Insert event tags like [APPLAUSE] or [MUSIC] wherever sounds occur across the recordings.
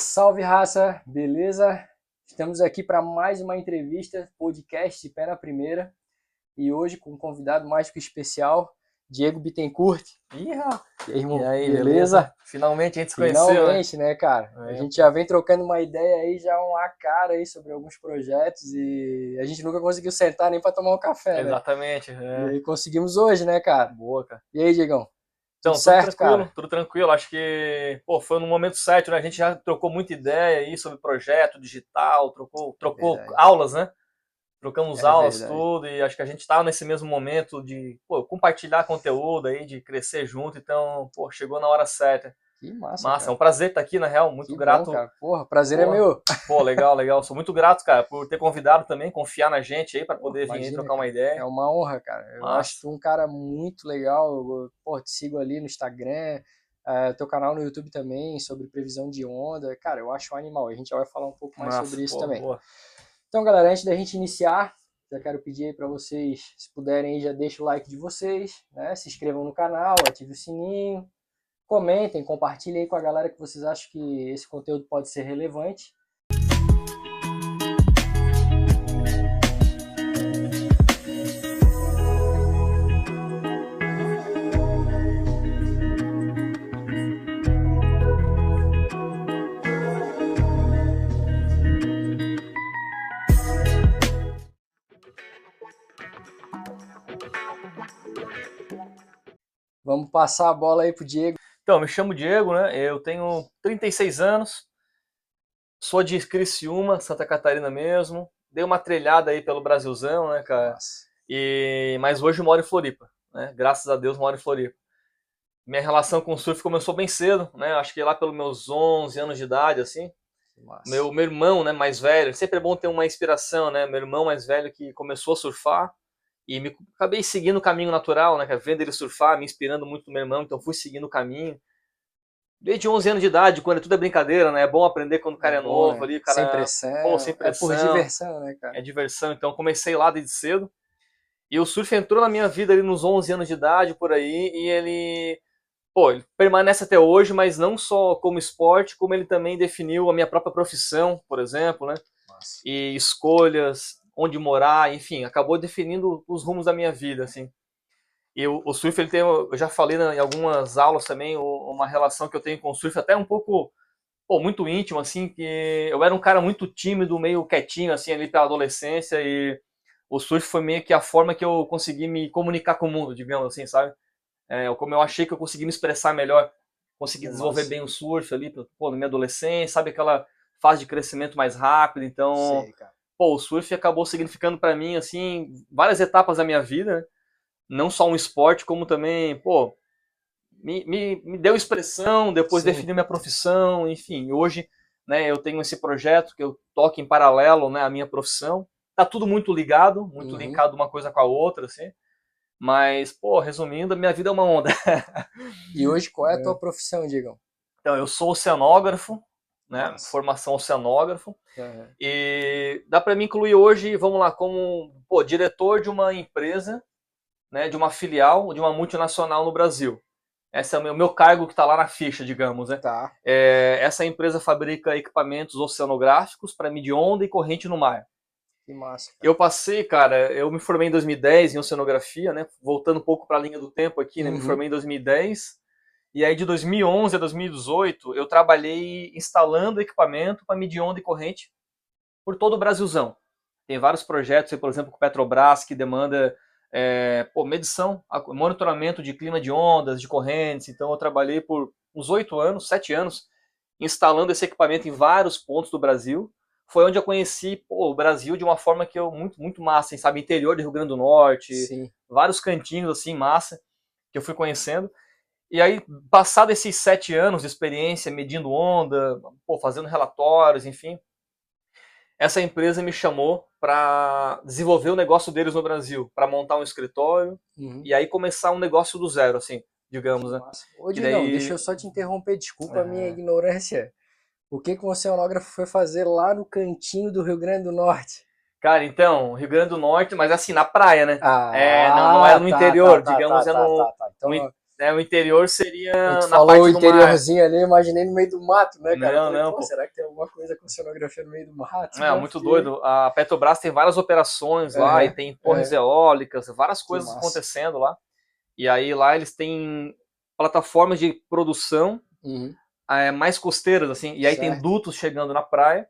Salve raça, beleza? Estamos aqui para mais uma entrevista, podcast de pé na primeira. E hoje com um convidado mais que especial, Diego Bittencourt. Ih, E aí, irmão, E aí, beleza? beleza? Finalmente a gente se conheceu, né? Finalmente, né, cara? A É. gente já vem trocando uma ideia aí, já uma cara aí sobre alguns projetos e a gente nunca conseguiu sentar nem para tomar um café, né? Exatamente. E É. aí conseguimos hoje, né, cara? Boa, cara. E aí, Diegão? Então, Tudo certo, tranquilo, cara? tudo tranquilo. Acho que, pô, foi no momento certo, né? A gente já trocou muita ideia aí sobre projeto digital, trocou, trocou Verdade. aulas, né? Trocamos É aulas, verdade. tudo, e acho que a gente tá nesse mesmo momento de, pô, compartilhar conteúdo aí, de crescer junto, então, pô, chegou na hora certa. Que massa, Massa, é cara. um prazer estar aqui, na real, muito Que bom, grato. cara. Porra, prazer é Porra. meu. Pô, legal, legal. Sou muito grato, cara, por ter convidado também, confiar na gente aí, para poder vir aí imagina, trocar uma É ideia. uma honra, cara. Eu Massa. acho tu um cara muito legal. Eu, pô, te sigo ali no Instagram, eh, teu canal no YouTube também, sobre previsão de onda. Cara, eu acho um animal. A gente já vai falar um pouco mais Massa, sobre isso pô, também. boa. Então, galera, antes da gente iniciar, já quero pedir aí para vocês, se puderem já deixa o like de vocês, né? Se inscrevam no canal, ative o sininho, comentem, compartilhem aí com a galera que vocês acham que esse conteúdo pode ser relevante. Vamos passar a bola aí pro Diego. Então, me chamo Diego, né? Eu tenho 36 anos, sou de Criciúma, Santa Catarina mesmo. Dei uma trilhada aí pelo Brasilzão, né, cara? Nossa, E... Mas hoje moro em Floripa, né? Graças a Deus moro em Floripa. Minha relação com o surf começou bem cedo, né? Acho que lá pelos meus 11 anos de idade, assim. massa. Meu, meu irmão, né, mais velho, sempre é bom ter uma inspiração, né? Meu irmão mais velho que começou a surfar e me acabei seguindo o caminho natural, né? Vendo ele surfar, me inspirando muito no meu irmão, então fui seguindo o caminho. Desde 11 anos de idade, quando tudo é brincadeira, né? É bom aprender quando o cara é, bom, novo né? ali, cara Sem pressão. pô, sem É por pressão. diversão, né, cara? é diversão, então comecei lá desde cedo. E o surf entrou na minha vida ali nos 11 anos de idade, por aí, e ele, pô, ele permanece até hoje, mas não só como esporte, como ele também definiu a minha própria profissão, por exemplo, né? Massa. e escolhas, onde morar, enfim, acabou definindo os rumos da minha vida, assim. E o, o surf, ele tem, eu já falei na- em algumas aulas também, o- uma relação que eu tenho com o surf até um pouco, pô, muito íntimo, assim, que eu era um cara muito tímido, meio quietinho, assim, ali pela adolescência, e o surf foi meio que a forma que eu consegui me comunicar com o mundo, digamos assim, sabe? É, como eu achei que eu consegui me expressar melhor, consegui Nossa. desenvolver bem o surf ali, pô, na minha adolescência, sabe aquela fase de crescimento mais rápido, então Sei, pô, o surf acabou significando pra mim, assim, várias etapas da minha vida, né? Não só um esporte, como também, pô, me, me, me deu expressão, depois Sim. definiu minha profissão, enfim. Hoje, né, eu tenho esse projeto que eu toco em paralelo, né, à minha profissão. Tá tudo muito ligado, muito Uhum. linkado uma coisa com a outra, assim. Mas, pô, resumindo, a minha vida é uma onda. E hoje, qual é a tua profissão, Diegão? Então, eu sou oceanógrafo, né, Nossa. formação oceanógrafo. Aham. E dá para me incluir hoje, vamos lá, como pô, diretor de uma empresa, né, de uma filial, de uma multinacional no Brasil. Esse é o meu, meu cargo que está lá na ficha, digamos. Né? Tá. É, essa empresa fabrica equipamentos oceanográficos para medir onda e corrente no mar. Que massa. cara. Eu passei, cara, eu me formei em 2010 em oceanografia, né? Voltando um pouco para a linha do tempo aqui, né? Me Uhum. formei em 2010. E aí de 2011 a 2018 eu trabalhei instalando equipamento para medir onda e corrente por todo o Brasilzão. Tem vários projetos, por exemplo, com Petrobras que demanda é, pô, medição, monitoramento de clima de ondas, de correntes. Então eu trabalhei por uns oito anos, sete anos, instalando esse equipamento em vários pontos do Brasil foi onde eu conheci pô, o Brasil de uma forma que eu muito muito massa, hein, sabe, interior do Rio Grande do Norte, Sim. vários cantinhos assim massa que eu fui conhecendo. E aí, passado esses sete anos de experiência, medindo onda, pô, fazendo relatórios, enfim, essa empresa me chamou para desenvolver o negócio deles no Brasil, para montar um escritório Uhum. e aí começar um negócio do zero, assim, digamos, né? Massa. Ô, Diegão, daí- deixa eu só te interromper, desculpa a minha É. ignorância. O que que um oceanógrafo foi fazer lá no cantinho do Rio Grande do Norte? Cara, então, Rio Grande do Norte, mas assim, na praia, né? Ah, É, não- não era no tá, interior, tá, tá, digamos, tá, é no- tá, tá. Então, no in- É, o interior seria na falou o mar. interiorzinho ali, imaginei no meio do mato, né, cara? Não, falei, não, pô, pô. será que tem alguma coisa com oceanografia no meio do mato? É, muito porque- doido. A Petrobras tem várias operações lá Aham, e tem torres eólicas, várias coisas acontecendo lá. E aí lá eles têm plataformas de produção Uhum. é, mais costeiras, assim, e aí tem Certo. dutos chegando na praia,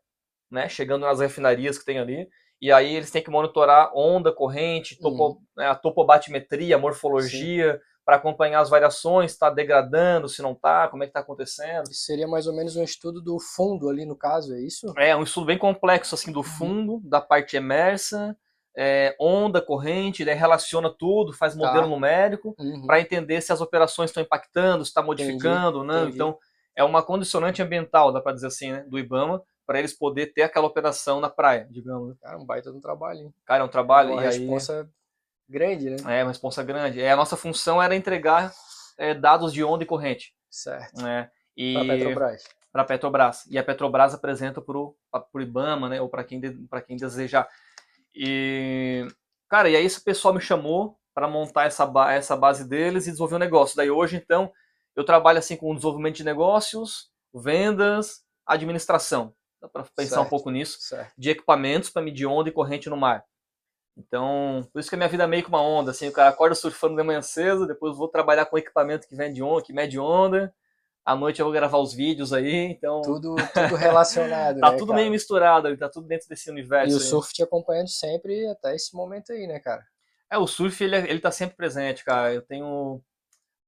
né, chegando nas refinarias que tem ali, e aí eles têm que monitorar onda, corrente, topo, né, a topobatimetria, a morfologia, para acompanhar as variações, está degradando, se não está, como é que está acontecendo. Seria mais ou menos um estudo do fundo ali, no caso, é isso? É um estudo bem complexo, assim, do fundo, da parte emersa, é, onda, corrente, daí relaciona tudo, faz Tá. modelo numérico, Uhum. para entender se as operações estão impactando, se está modificando, não. entendi. Então, é uma condicionante ambiental, dá para dizer assim, né, do IBAMA, para eles poder ter aquela operação na praia, digamos. Cara, um baita de um trabalho, hein? Cara, é um trabalho Uma e aí responsa grande, né? é uma responsa grande. É, a nossa função era entregar é, dados de onda e corrente, Certo. né? E Pra Petrobras. para a Petrobras. E a Petrobras apresenta para o IBAMA, né, ou para quem, de- quem desejar. E, cara, e aí esse pessoal me chamou para montar essa, ba- essa base deles e desenvolver um negócio. Daí hoje, então, eu trabalho assim com desenvolvimento de negócios, vendas, administração. Dá para pensar um Certo. pouco nisso. Certo. De equipamentos para medir onda e corrente no mar. Então, por isso que a minha vida é meio que uma onda, assim, o cara acorda surfando de manhã cedo, depois vou trabalhar com equipamento que vende onda, que mede onda, à noite eu vou gravar os vídeos aí, então Tudo, tudo relacionado, [LAUGHS] tá né, tudo cara? meio misturado, tá tudo dentro desse universo. E o aí. surf te acompanhando sempre até esse momento aí, né, cara? É, o surf, ele, é- ele tá sempre presente, cara. Eu tenho,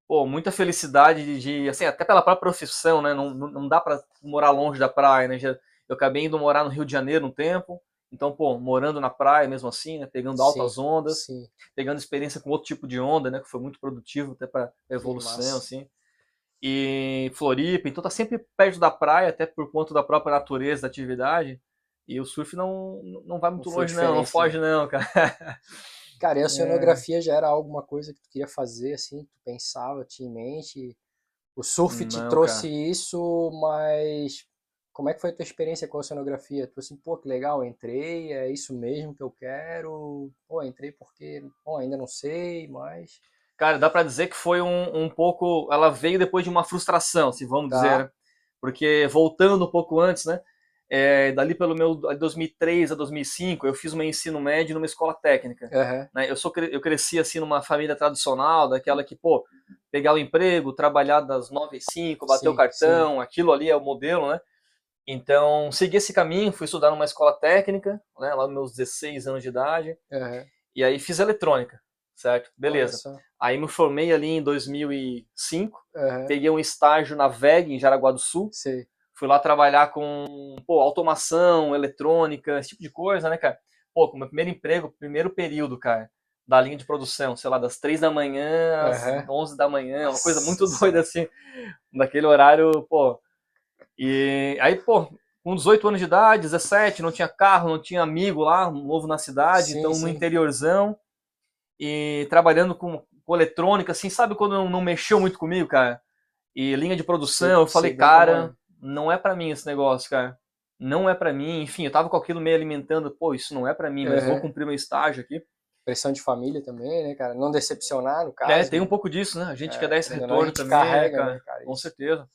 pô, muita felicidade de, de- assim, até pela própria profissão, né? Não, não, dá pra morar longe da praia, né? Eu acabei indo morar no Rio de Janeiro um tempo, então, pô, morando na praia mesmo assim, né? Pegando altas Sim, ondas, Sim. pegando experiência com outro tipo de onda, né? Que foi muito produtivo até pra evolução, assim. E Floripa, então tá sempre perto da praia, até por conta da própria natureza da atividade. E o surf não, não vai muito Não longe, não, não diferente, foge, não, cara. [LAUGHS] Cara, É. e a oceanografia já era alguma coisa que tu queria fazer, assim, tu pensava, tinha em mente? O surf te Não, trouxe isso, mas como é que foi a tua experiência com a oceanografia? Tu assim, pô, que legal, entrei, é isso mesmo que eu quero. Pô, entrei porque, pô, ainda não sei, mas Cara, dá pra dizer que foi um, um pouco. Ela veio depois de uma frustração, se vamos Tá. dizer. né? Porque voltando um pouco antes, né? é, dali pelo meu de 2003 a 2005, eu fiz meu ensino médio numa escola técnica. Aham, né? Eu, sou, eu cresci assim numa família tradicional, daquela que, pô, pegar o emprego, trabalhar das 9 às 5, bater Sim, o cartão, aquilo ali é o modelo, né? Então, segui esse caminho, fui estudar numa escola técnica, né, lá nos meus 16 anos de idade, aham. e aí fiz eletrônica, certo? Beleza. Aí me formei ali em 2005, Aham, peguei um estágio na VEG, em Jaraguá do Sul, sei. fui lá trabalhar com, pô, automação, eletrônica, esse tipo de coisa, né, cara? Pô, com o meu primeiro emprego, primeiro período, cara, da linha de produção, sei lá, das 3 da manhã às Aham. 11 da manhã, uma coisa muito doida assim, naquele horário, pô. E aí, pô, com 18 anos de idade, 17, não tinha carro, não tinha amigo lá, novo na cidade, Sim, então sim. no interiorzão, e trabalhando com, com eletrônica, assim, sabe quando não, não mexeu muito comigo, cara? E linha de produção, Sei- eu falei, cara, não é pra mim esse negócio, cara. Não é pra mim. Enfim, eu tava com aquilo meio alimentando, pô, isso não é pra mim, mas Uhum. vou cumprir meu estágio aqui. Pressão de família também, né, cara? Não decepcionar, no caso. É, tem um né? pouco disso, né? A gente É, quer dar esse retorno também, né, carrega, cara? né, cara, Com certeza.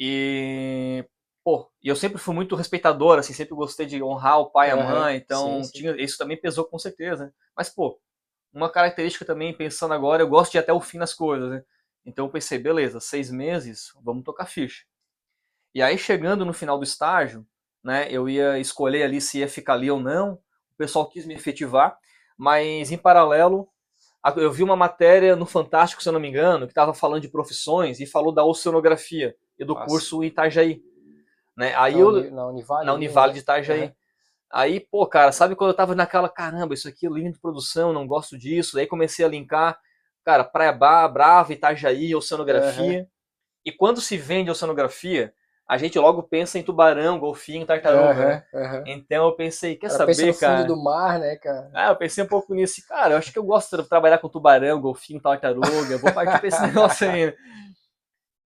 E, pô, e eu sempre fui muito respeitador, assim, sempre gostei de honrar o pai e a Aham, mãe, então sim, sim. tinha, isso também pesou com certeza, né? Mas, pô, uma característica também, pensando agora, eu gosto de ir até o fim nas coisas, né? Então eu pensei, beleza, seis meses, vamos tocar ficha. E aí, chegando no final do estágio, né, eu ia escolher ali se ia ficar ali ou não, o pessoal quis me efetivar, mas em paralelo, a- eu vi uma matéria no Fantástico, se eu não me engano, que estava falando de profissões e falou da oceanografia e do Nossa. curso em Itajaí. Né? Aí na, eu, na Univale. na ali, Univale né? de Itajaí. Aham. Aí, pô, cara, sabe quando eu tava naquela, caramba, isso aqui é linha de produção, não gosto disso. Aí comecei a linkar, cara, Praia Ba- Brava, Itajaí, oceanografia. E quando se vende oceanografia, a gente logo pensa em tubarão, golfinho, tartaruga. né? Aham, aham. Então eu pensei, quer O cara pensa saber, no cara? fundo do mar, né, cara? Ah, eu pensei um pouco nisso. Cara, eu acho que eu gosto de trabalhar com tubarão, golfinho, tartaruga. Vou partir pra esse [LAUGHS] negócio aí.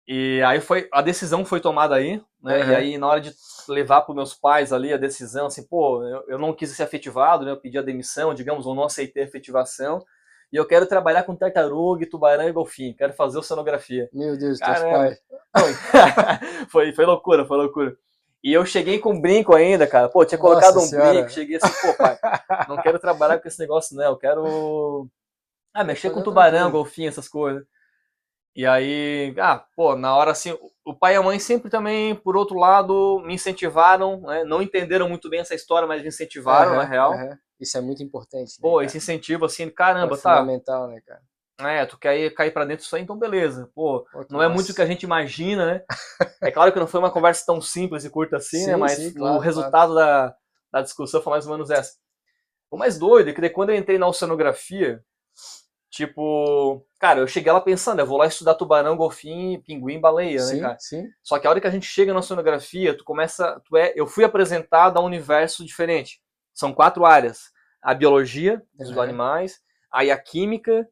E aí foi, a decisão foi tomada aí, né? Uhum. E aí na hora de levar para meus pais ali a decisão, assim, pô, eu, eu não quis ser efetivado, né? Eu pedi a demissão, digamos, ou não aceitei a efetivação. e eu quero trabalhar com tartaruga, tubarão e golfinho, quero fazer oceanografia. Meu Deus, teus pais. [LAUGHS] foi, foi loucura, foi loucura. E eu cheguei com brinco ainda, cara. Pô, tinha colocado Nossa um senhora. brinco, cheguei assim, pô, pai, não quero trabalhar com esse negócio, não. Eu quero. Ah, mexer com tubarão, golfinho, essas coisas. E aí, ah, pô, na hora assim, o pai e a mãe sempre também, por outro lado, me incentivaram, né? Não entenderam muito bem essa história, mas me incentivaram, uhum, na real. Uhum. Isso é muito importante. Né, pô, cara? esse incentivo, assim, caramba, é tá. fundamental, né, cara? É, tu quer ir, cair pra dentro disso aí, então beleza. Pô, Pô não massa. é muito o que a gente imagina, né? é claro que não foi uma conversa tão simples e curta assim, né? sim, né? Mas sim, claro, o resultado claro. da, da discussão foi mais ou menos essa. O mais doido é que quando eu entrei na oceanografia, tipo, cara, eu cheguei lá pensando, eu vou lá estudar tubarão, golfinho, pinguim, baleia, né, sim, né, cara? Sim. Só que a hora que a gente chega na oceanografia, tu começa, tu é, eu fui apresentado a um universo diferente. São quatro áreas: a biologia dos uhum. animais, aí a química,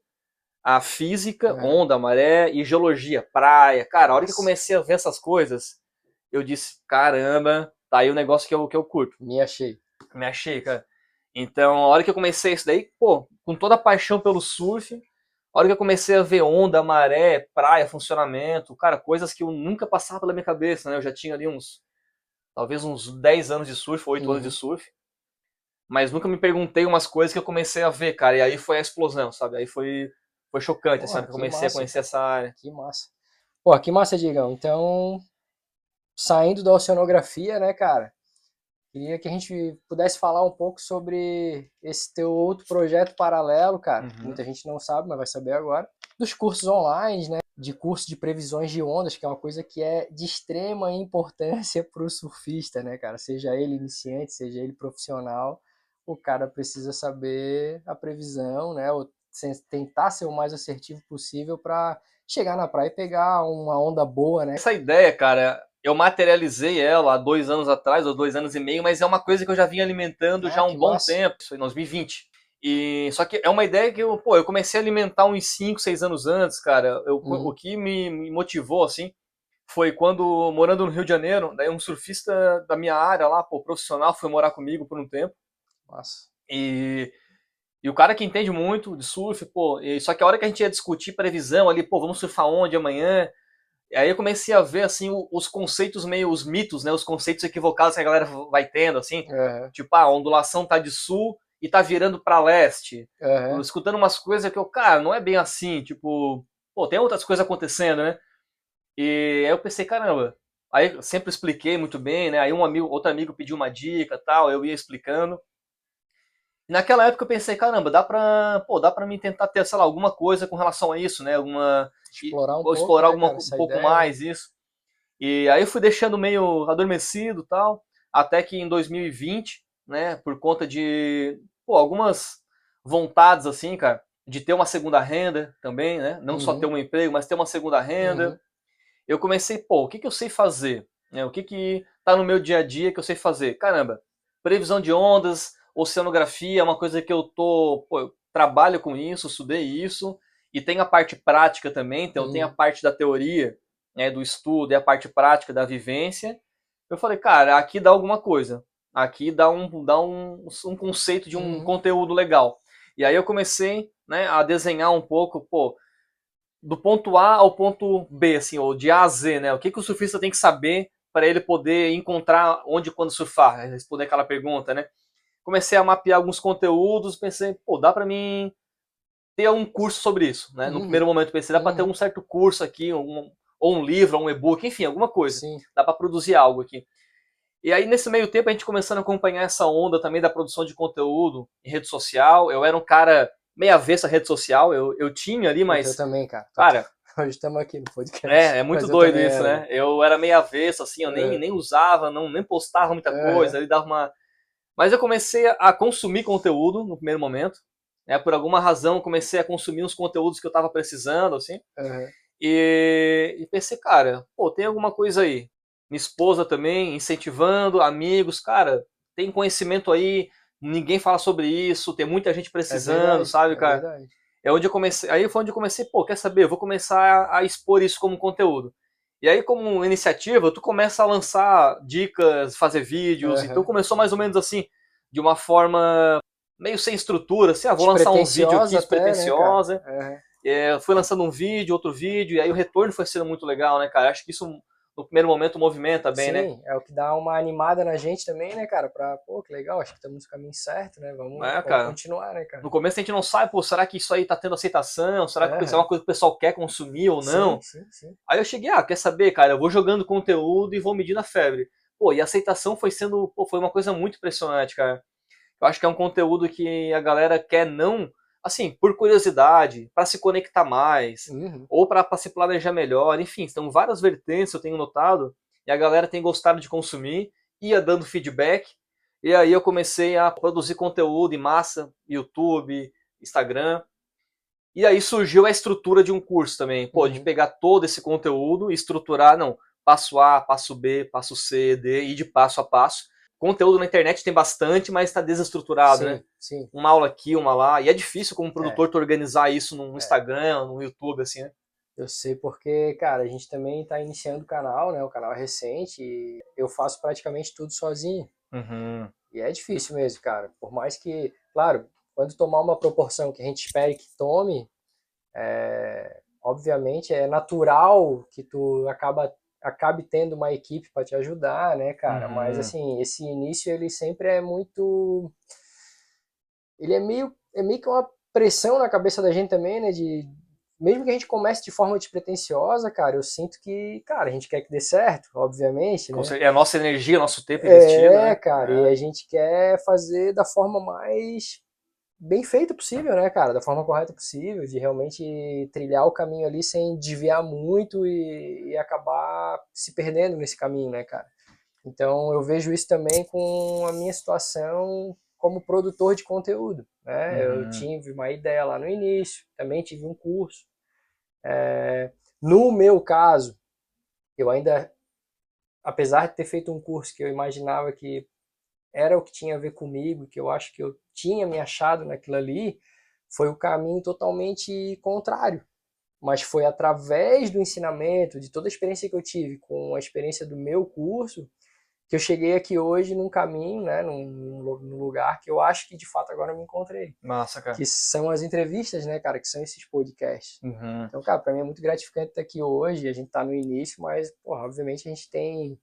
a física, uhum. onda, maré e geologia, praia. Cara, a hora que eu comecei a ver essas coisas, eu disse, caramba, tá aí o negócio que eu, que eu curto. Me achei. Me achei, cara. Então, a hora que eu comecei isso daí, pô, com toda a paixão pelo surf, a hora que eu comecei a ver onda, maré, praia, funcionamento, cara, coisas que eu nunca passava pela minha cabeça, né? Eu já tinha ali uns, talvez uns 10 anos de surf, 8 uhum. anos de surf. Mas nunca me perguntei umas coisas que eu comecei a ver, cara. E aí foi a explosão, sabe? Aí foi foi chocante, assim, que comecei massa, a conhecer essa área. Que massa. Pô, que massa, Digão. Então, saindo da oceanografia, né, cara? Queria que a gente pudesse falar um pouco sobre esse teu outro projeto paralelo, cara. Uhum. Muita gente não sabe, mas vai saber agora. Dos cursos online, né? De curso de previsões de ondas, que é uma coisa que é de extrema importância [LAUGHS] para o surfista, né, cara? Seja ele iniciante, seja ele profissional, o cara precisa saber a previsão, né? tentar ser o mais assertivo possível para chegar na praia e pegar uma onda boa, né? Essa ideia, cara, eu materializei ela há dois anos atrás, ou dois anos e meio, mas é uma coisa que eu já vinha alimentando ah, já há um bom massa. tempo, foi em 2020. E só que é uma ideia que eu, pô, eu comecei a alimentar uns 5, 6 anos antes, cara. Eu, uhum. O que me, me, motivou, assim, foi quando, morando no Rio de Janeiro, daí um surfista da minha área lá, pô, profissional, foi morar comigo por um tempo. Nossa. E e o cara que entende muito de surf, pô, só que a hora que a gente ia discutir previsão ali, pô, vamos surfar onde amanhã? Aí eu comecei a ver, assim, os conceitos meio, os mitos, né, os conceitos equivocados que a galera vai tendo, assim, uhum. tipo, ah, a ondulação tá de sul e tá virando para leste. Uhum. Escutando umas coisas que eu, cara, não é bem assim, tipo, pô, tem outras coisas acontecendo, né? E aí eu pensei, caramba, aí eu sempre expliquei muito bem, né, aí um amigo, outro amigo pediu uma dica tal, eu ia explicando, naquela época eu pensei, caramba, dá pra, pô, dá pra mim tentar ter, sei lá, alguma coisa com relação a isso, né? Alguma, explorar um pouco, explorar né, alguma, cara, um pouco ideia. mais isso. E aí eu fui deixando meio adormecido tal, até que em 2020, né, por conta de, pô, algumas vontades assim, cara, de ter uma segunda renda também, né? Não uhum. só ter um emprego, mas ter uma segunda renda. Uhum. Eu comecei, pô, o que, que eu sei fazer? Né? O que que tá no meu dia a dia que eu sei fazer? Caramba, previsão de ondas, oceanografia é uma coisa que eu tô, pô, eu trabalho com isso, estudei isso, e tem a parte prática também, então uhum. tem a parte da teoria, né, do estudo e a parte prática da vivência. Eu falei, cara, aqui dá alguma coisa. Aqui dá um, dá um, um conceito de um uhum. conteúdo legal. E aí eu comecei né, a desenhar um pouco, pô, do ponto A ao ponto B, assim, ou de A a Z, né? O que, que o surfista tem que saber para ele poder encontrar onde e quando surfar? Responder aquela pergunta, né? Comecei a mapear alguns conteúdos, pensei, pô, dá para mim ter um curso sobre isso, né? No uhum. primeiro momento pensei, dá uhum. para ter um certo curso aqui, um, ou um livro, ou um e-book, enfim, alguma coisa. Sim. Dá para produzir algo aqui. E aí, nesse meio tempo, a gente começando a acompanhar essa onda também da produção de conteúdo em rede social. Eu era um cara meia avessa rede social, eu, eu tinha ali, mas... Eu também, cara. Cara... [LAUGHS] Hoje estamos aqui no podcast. É, é muito doido isso, era. né? Eu era meia avesso, assim, eu nem, é. nem usava, não, nem postava muita é. coisa, ele dava uma mas eu comecei a consumir conteúdo no primeiro momento. Né? Por alguma razão, comecei a consumir uns conteúdos que eu estava precisando, assim. Uhum. E, e, pensei, cara, pô, tem alguma coisa aí. Minha esposa também, incentivando, amigos, cara, tem conhecimento aí, ninguém fala sobre isso, tem muita gente precisando, é verdade, sabe, cara? É, verdade. é onde eu comecei, aí foi onde eu comecei, pô, quer saber, eu vou começar a, a expor isso como conteúdo. E aí, como iniciativa, tu começa a lançar dicas, fazer vídeos. Uhum. Então começou mais ou menos assim, de uma forma meio sem estrutura, assim, ah, vou lançar um vídeo aqui despretensiosa. Né, é, fui lançando um vídeo, outro vídeo, e aí o retorno foi sendo muito legal, né, cara? Acho que isso no primeiro momento movimenta bem, Sim, né? Sim, é o que dá uma animada na gente também, né, cara? Pra, pô, que legal, acho que estamos no caminho certo, né? Vamos, é, vamos continuar, né, cara? No começo a gente não sabe, pô, será que isso aí tá tendo aceitação? Será que É. isso é uma coisa que o pessoal quer consumir ou não? Sim, sim, sim. Aí eu cheguei, ah, quer saber, cara, eu vou jogando conteúdo e vou medindo a febre. Pô, e a aceitação foi sendo, pô, foi uma coisa muito impressionante, cara. Eu acho que é um conteúdo que a galera quer não, assim, por curiosidade, pra se conectar mais, Uhum. ou pra se planejar melhor, enfim, são várias vertentes eu tenho notado, e a galera tem gostado de consumir, ia dando feedback, e aí eu comecei a produzir conteúdo em massa, YouTube, Instagram, e aí surgiu a estrutura de um curso também, pô, de Uhum. pegar todo esse conteúdo e estruturar, não, passo A, passo B, passo C, D, e de passo a passo. Conteúdo na internet tem bastante, mas está desestruturado, sim, né? sim. Uma aula aqui, uma lá, e é difícil como produtor É. tu organizar isso no Instagram, no YouTube, assim, né? Eu sei porque, cara, a gente também tá iniciando o canal, né? O canal é recente e eu faço praticamente tudo sozinho. Uhum. E é difícil mesmo, cara. Por mais que, claro, quando tomar uma proporção que a gente espere que tome, é, obviamente é natural que tu acaba acabe tendo uma equipe para te ajudar, né, cara? Uhum. Mas assim, esse início ele sempre é muito ele é meio é meio que uma pressão na cabeça da gente também, né, de mesmo que a gente comece de forma despretensiosa, cara, eu sinto que, cara, a gente quer que dê certo, obviamente, né? É a nossa energia, nosso tempo investido, É, né? cara, e a gente quer fazer da forma mais bem feita possível, né, cara? Da forma correta possível, de realmente trilhar o caminho ali sem desviar muito e, e acabar se perdendo nesse caminho, né, cara? Então eu vejo isso também com a minha situação como produtor de conteúdo, né? Uhum. Eu tive uma ideia lá no início, também tive um curso. É, no meu caso, eu ainda apesar de ter feito um curso que eu imaginava que era o que tinha a ver comigo, que eu acho que eu tinha me achado naquilo ali, foi o caminho totalmente contrário. Mas foi através do ensinamento, de toda a experiência que eu tive com a experiência do meu curso, que eu cheguei aqui hoje num caminho, né, num, num lugar que eu acho que de fato agora eu me encontrei. Massa, cara. Que são as entrevistas, né, cara, que são esses podcasts. Uhum. Então, cara, pra mim é muito gratificante estar aqui hoje. A gente tá no início, mas, porra, obviamente a gente tem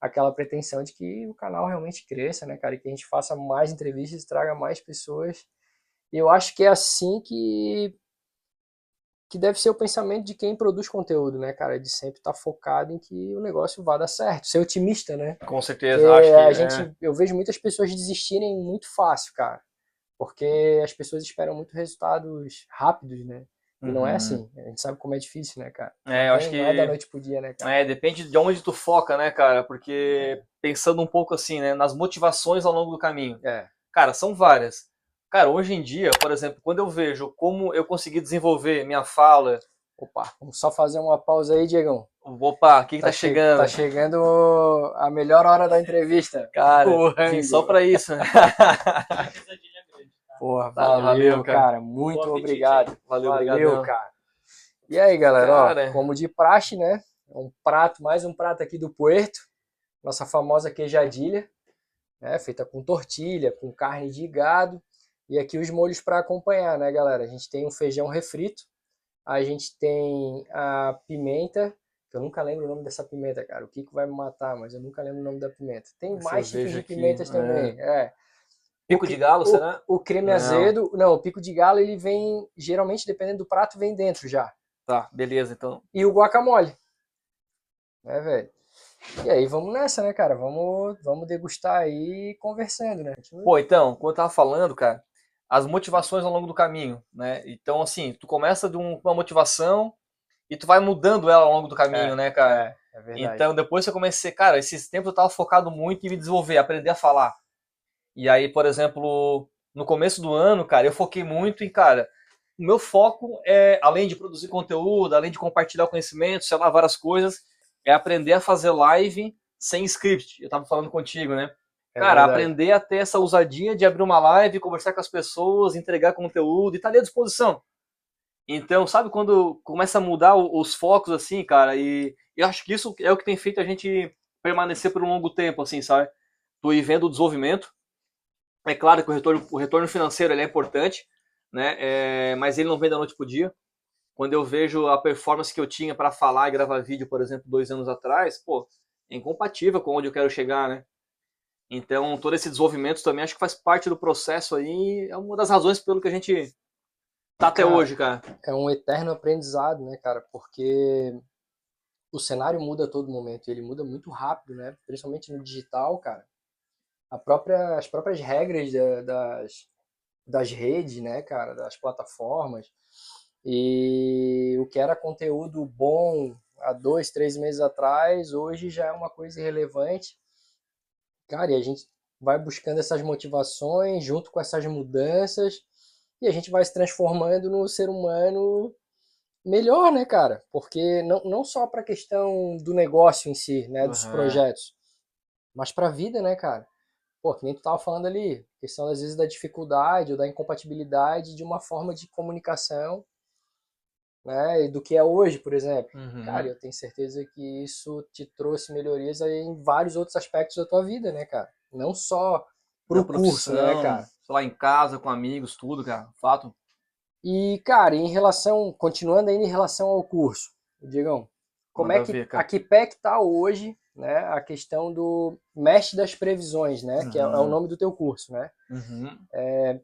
aquela pretensão de que o canal realmente cresça, né, cara? E que a gente faça mais entrevistas, traga mais pessoas. E eu acho que é assim que que deve ser o pensamento de quem produz conteúdo, né, cara? De sempre estar focado em que o negócio vá dar certo. Ser otimista, né? Com certeza, Porque acho que a é. gente, eu vejo muitas pessoas desistirem muito fácil, cara. Porque as pessoas esperam muito resultados rápidos, né? E não é Uhum. assim. A gente sabe como é difícil, né, cara? É, eu acho Não é da que noite pro dia, né, cara? É, depende de onde tu foca, né, cara? Porque pensando um pouco assim, né, nas motivações ao longo do caminho. É. Cara, são várias. Cara, hoje em dia, por exemplo, quando eu vejo como eu consegui desenvolver minha fala, Opa, vamos só fazer uma pausa aí, Diegão. opa, o que, que tá, che- chegando? Tá chegando a melhor hora da entrevista. Cara, Porra, Igor. só pra isso, né? [LAUGHS] [LAUGHS] Porra, valeu, valeu, cara. cara. Muito apetite, obrigado. Valeu, Valeu, obrigado. cara. E aí, galera, ó, Cara. como de praxe, né? Um prato, mais um prato aqui do Puerto. Nossa famosa queijadilha, né? Feita com tortilha, com carne de gado. E aqui os molhos para acompanhar, né, galera? A gente tem um feijão refrito. A gente tem a pimenta, que eu nunca lembro o nome dessa pimenta, cara. O Kiko vai me matar, mas eu nunca lembro o nome da pimenta. Tem Essa mais tipos de aqui, pimentas é. também. É. Pico de galo, o, será? O creme Não. azedo, não, o pico de galo ele vem, geralmente dependendo do prato, vem dentro já. Tá, beleza, então. E o guacamole. Né, velho? E aí vamos nessa, né, cara? Vamos, vamos degustar aí conversando, né? Pô, então, como eu tava falando, cara, as motivações ao longo do caminho, né? Então, assim, tu começa de um- uma motivação e tu vai mudando ela ao longo do caminho, É, né, cara? É, é verdade. Então, depois que eu comecei, cara, esses tempos eu tava focado muito em me desenvolver, aprender a falar. E aí, por exemplo, no começo do ano, cara, eu foquei muito em, cara, o meu foco é, além de produzir conteúdo, além de compartilhar conhecimento, sei lá, várias coisas, é aprender a fazer live sem script. Eu tava falando contigo, né? É Cara, verdade. aprender a ter essa ousadia de abrir uma live, conversar com as pessoas, entregar conteúdo e tá ali à disposição. Então, sabe quando começa a mudar os focos assim, cara, e eu acho que isso é o que tem feito a gente permanecer por um longo tempo, assim, sabe? Tu ir vendo o desenvolvimento. É claro que o retorno, o retorno financeiro é importante, né? É, mas ele não vem da noite pro dia. Quando eu vejo a performance que eu tinha para falar e gravar vídeo, por exemplo, dois anos atrás, pô, é incompatível com onde eu quero chegar, né? Então, todo esse desenvolvimento também acho que faz parte do processo aí, é uma das razões pelo que a gente tá até cara, hoje, cara. É um eterno aprendizado, né, cara? Porque o cenário muda a todo momento, ele muda muito rápido, né? Principalmente no digital, cara. Própria, as próprias regras da, das, das redes, né, cara, das plataformas, e o que era conteúdo bom há dois, três meses atrás, hoje já é uma coisa irrelevante. Cara, e a gente vai buscando essas motivações junto com essas mudanças e a gente vai se transformando no ser humano melhor, né, cara? Porque não, não só para a questão do negócio em si, né, dos uhum. projetos, mas para a vida, né, cara? Pô, que nem tu tava falando ali, questão às vezes da dificuldade ou da incompatibilidade de uma forma de comunicação né, do que é hoje, por exemplo. Uhum. Cara, eu tenho certeza que isso te trouxe melhorias em vários outros aspectos da tua vida, né, cara? Não só pro curso, né, cara? Sei lá, em casa, com amigos, tudo, cara. Fato. E, cara, em relação, continuando ainda em relação ao curso, Diegão, como Manda é que ver, a que pé que tá hoje, né, a questão do mestre das previsões, né, uhum. que é, é, o nome do teu curso, né? Uhum. É,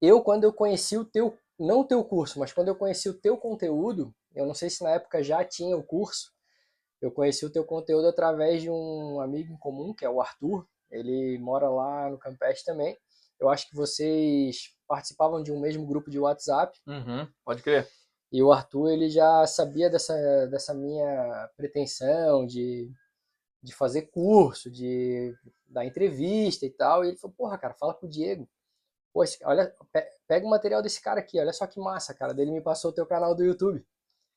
eu, quando eu conheci o teu não o teu curso, mas quando eu conheci o teu conteúdo, eu não sei se na época já tinha o curso, eu conheci o teu conteúdo através de um amigo em comum, que é o Arthur, ele mora lá no Campestre também. Eu acho que vocês participavam de um mesmo grupo de WhatsApp. Uhum, pode crer. E o Arthur, ele já sabia dessa, dessa minha pretensão de, de fazer curso, de dar entrevista e tal. E ele falou, porra, cara, fala com o Diego. Pô, olha, pega o material desse cara aqui, olha só que massa, cara. Dele me passou o teu canal do YouTube.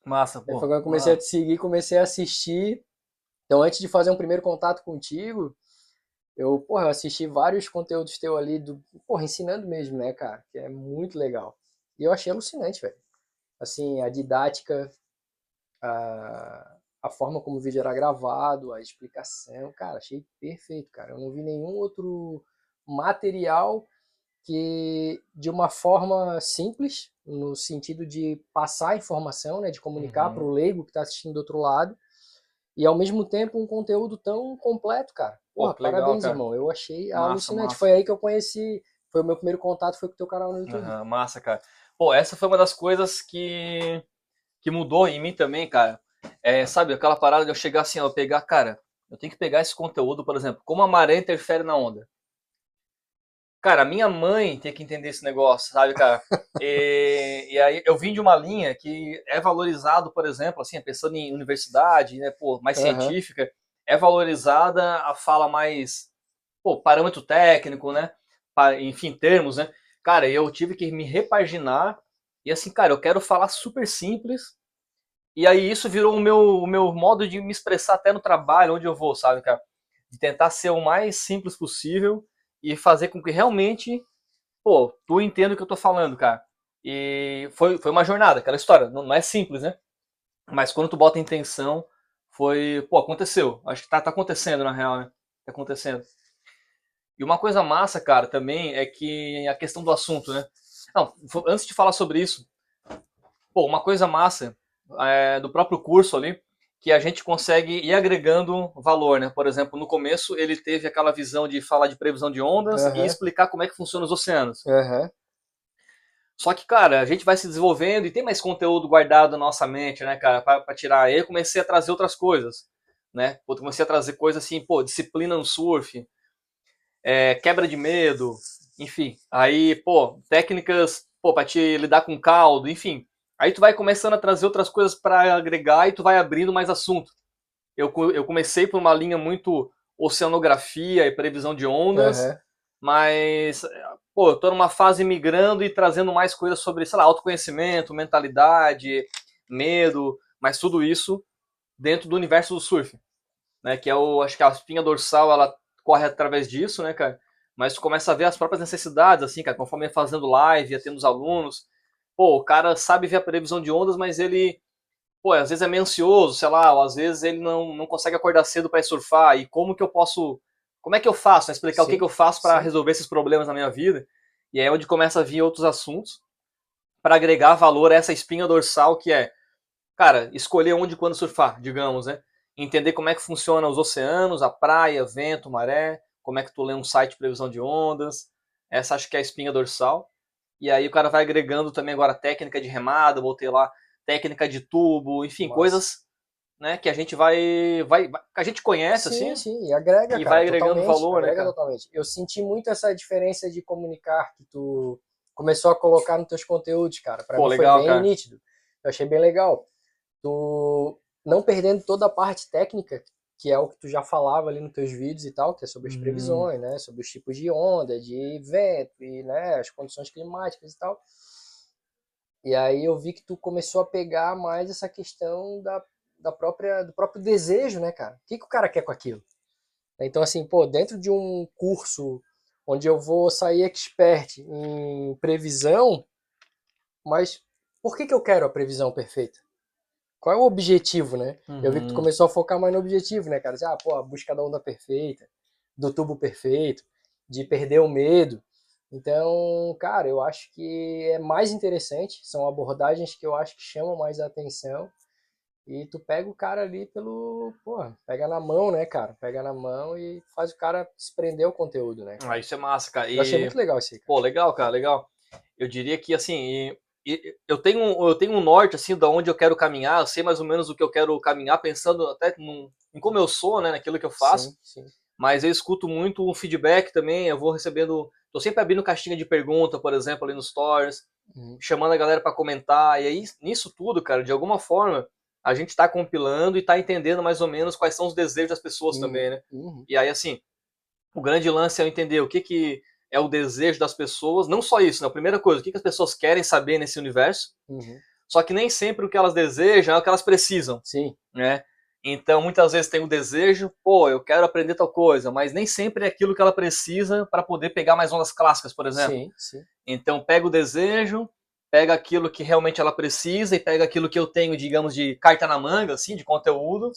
Massa, pô. Foi quando eu comecei a te seguir, comecei a assistir. Então, antes de fazer um primeiro contato contigo, eu, porra, eu assisti vários conteúdos teu ali, do, porra, ensinando mesmo, né, cara? Que é muito legal. E eu achei alucinante, velho. Assim, a didática, a, a forma como o vídeo era gravado, a explicação, cara, achei perfeito, cara. Eu não vi nenhum outro material que de uma forma simples, no sentido de passar a informação, né, de comunicar uhum. para o leigo que está assistindo do outro lado, e ao mesmo tempo um conteúdo tão completo, cara. Porra, Pô, parabéns, legal, cara. irmão. Eu achei massa, alucinante. Massa. Foi aí que eu conheci, foi o meu primeiro contato, foi com o teu canal no YouTube. Uhum, massa, cara. Pô, essa foi uma das coisas que, que mudou em mim também, cara. É, sabe, aquela parada de eu chegar assim, eu pegar, cara, eu tenho que pegar esse conteúdo, por exemplo, como a maré interfere na onda. Cara, minha mãe tem que entender esse negócio, sabe, cara? [LAUGHS] E, e, aí eu vim de uma linha que é valorizado, por exemplo, assim, pensando em universidade, né, pô, mais uhum. científica, é valorizada a fala mais, pô, parâmetro técnico, né? Enfim, termos, né? Cara, eu tive que me repaginar e assim, cara, eu quero falar super simples. E aí isso virou o meu, o meu modo de me expressar até no trabalho, onde eu vou, sabe, cara? De tentar ser o mais simples possível e fazer com que realmente, pô, tu entenda o que eu tô falando, cara. E foi, foi uma jornada, aquela história, não, não é simples, né? Mas quando tu bota intenção, foi, pô, aconteceu. Acho que tá, tá acontecendo na real, né? Tá acontecendo. E uma coisa massa, cara, também é que a questão do assunto, né? Não, antes de falar sobre isso, pô, uma coisa massa é, do próprio curso ali que a gente consegue ir agregando valor, né? Por exemplo, no começo ele teve aquela visão de falar de previsão de ondas uhum. e explicar como é que funciona os oceanos. Uhum. Só que, cara, a gente vai se desenvolvendo e tem mais conteúdo guardado na nossa mente, né, cara, para tirar. Aí eu comecei a trazer outras coisas, né? Eu comecei a trazer coisas assim, pô, disciplina no surf, é, quebra de medo, enfim. Aí, pô, técnicas, pô, para te lidar com caldo, enfim. Aí tu vai começando a trazer outras coisas para agregar e tu vai abrindo mais assunto. Eu, eu comecei por uma linha muito oceanografia e previsão de ondas, uhum. mas pô, eu tô numa fase migrando e trazendo mais coisas sobre, sei lá, autoconhecimento, mentalidade, medo, mas tudo isso dentro do universo do surf, né? Que é o, acho que a espinha dorsal ela corre através disso, né, cara? Mas tu começa a ver as próprias necessidades, assim, cara, conforme fazendo live, atendo os alunos, pô, o cara sabe ver a previsão de ondas, mas ele, pô, às vezes é meio ansioso, sei lá, ou às vezes ele não, não consegue acordar cedo para surfar, e como que eu posso como é que eu faço, né? explicar Sim, o que, que eu faço para resolver esses problemas na minha vida. E aí é onde começa a vir outros assuntos para agregar valor a essa espinha dorsal que é, cara, escolher onde e quando surfar, digamos, né? Entender como é que funciona os oceanos, a praia, vento, maré, como é que tu lê um site de previsão de ondas. Essa acho que é a espinha dorsal. E aí o cara vai agregando também agora técnica de remada, botei lá técnica de tubo, enfim, Massa. coisas né, que a gente vai, vai, a gente conhece sim, assim. sim, e agrega, E cara, vai agregando valor, né, agrega cara? totalmente. Eu senti muito essa diferença de comunicar que tu começou a colocar nos teus conteúdos, cara. Pra Pô, mim legal, foi bem cara. nítido. Eu achei bem legal. Tu não perdendo toda a parte técnica, que é o que tu já falava ali nos teus vídeos e tal, que é sobre as Hum. previsões, né, sobre os tipos de onda, de vento e, né, as condições climáticas e tal. E aí eu vi que tu começou a pegar mais essa questão da, da própria, do próprio desejo, né, cara? O que, que o cara quer com aquilo? Então, assim, pô, dentro de um curso onde eu vou sair expert em previsão, mas por que, que eu quero a previsão perfeita? Qual é o objetivo, né? Eu vi que tu Uhum. começou a focar mais no objetivo, né, cara? Ah, pô, a busca da onda perfeita, do tubo perfeito, de perder o medo. Então, cara, eu acho que é mais interessante, são abordagens que eu acho que chamam mais a atenção. E tu pega o cara ali pelo, pô, pega na mão, né, cara? Pega na mão e faz o cara se prender ao conteúdo, né? Ah, isso é massa, cara. E, Eu achei muito legal isso aí, cara. pô, legal, cara, legal. Eu diria que assim, e- eu tenho um- eu tenho um norte assim da onde eu quero caminhar, eu sei mais ou menos o que eu quero caminhar pensando até num- em como eu sou, né, naquilo que eu faço. Sim, sim. mas eu escuto muito um feedback também, eu vou recebendo, tô sempre abrindo caixinha de pergunta, por exemplo, ali nos stories, Uhum. chamando a galera para comentar, e aí nisso tudo, cara, de alguma forma, a gente tá compilando e tá entendendo mais ou menos quais são os desejos das pessoas Uhum. também, né? Uhum. E aí assim, o grande lance é eu entender o que que é o desejo das pessoas, não só isso, né? A primeira coisa, o que que as pessoas querem saber nesse universo, Uhum. só que nem sempre o que elas desejam é o que elas precisam Sim, né? Então, muitas vezes tem o desejo, pô, eu quero aprender tal coisa, mas nem sempre é aquilo que ela precisa para poder pegar mais ondas clássicas, por exemplo. sim, sim. Então, pega o desejo, pega aquilo que realmente ela precisa e pega aquilo que eu tenho, digamos, de carta na manga, assim, de conteúdo,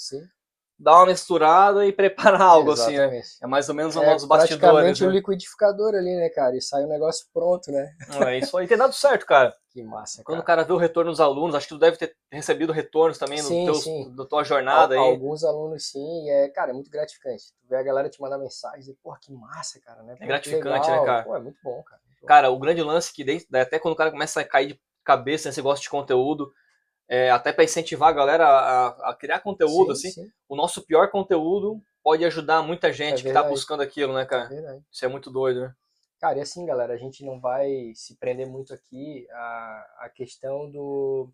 dá uma misturada e prepara [LAUGHS] algo, assim, né? Exatamente. É mais ou menos É os bastidores. praticamente um Né? liquidificador ali, né, cara? E sai o negócio pronto, né? É isso aí, tem dado certo, cara. [LAUGHS] Que massa, Quando o cara. vê o retorno dos alunos, acho que tu deve ter recebido retornos também no Sim, teu, sim. da tua jornada Al- aí. Alguns alunos sim, e é, cara, é muito gratificante. Tu vê a galera te mandar mensagem, dizer, porra, que massa, cara, né? Pô, que gratificante, né, cara? Pô, é muito bom, cara. Muito bom. Cara, o grande lance que desde- até quando o cara começa a cair de cabeça nesse negócio de conteúdo, é, até para incentivar a galera a, a criar conteúdo, Sim, assim, sim, o nosso pior conteúdo pode ajudar muita gente É que tá verdade. buscando aquilo, né, é cara? verdade. Isso é muito doido, né? Cara, e assim, galera, a gente não vai se prender muito aqui à, à questão do,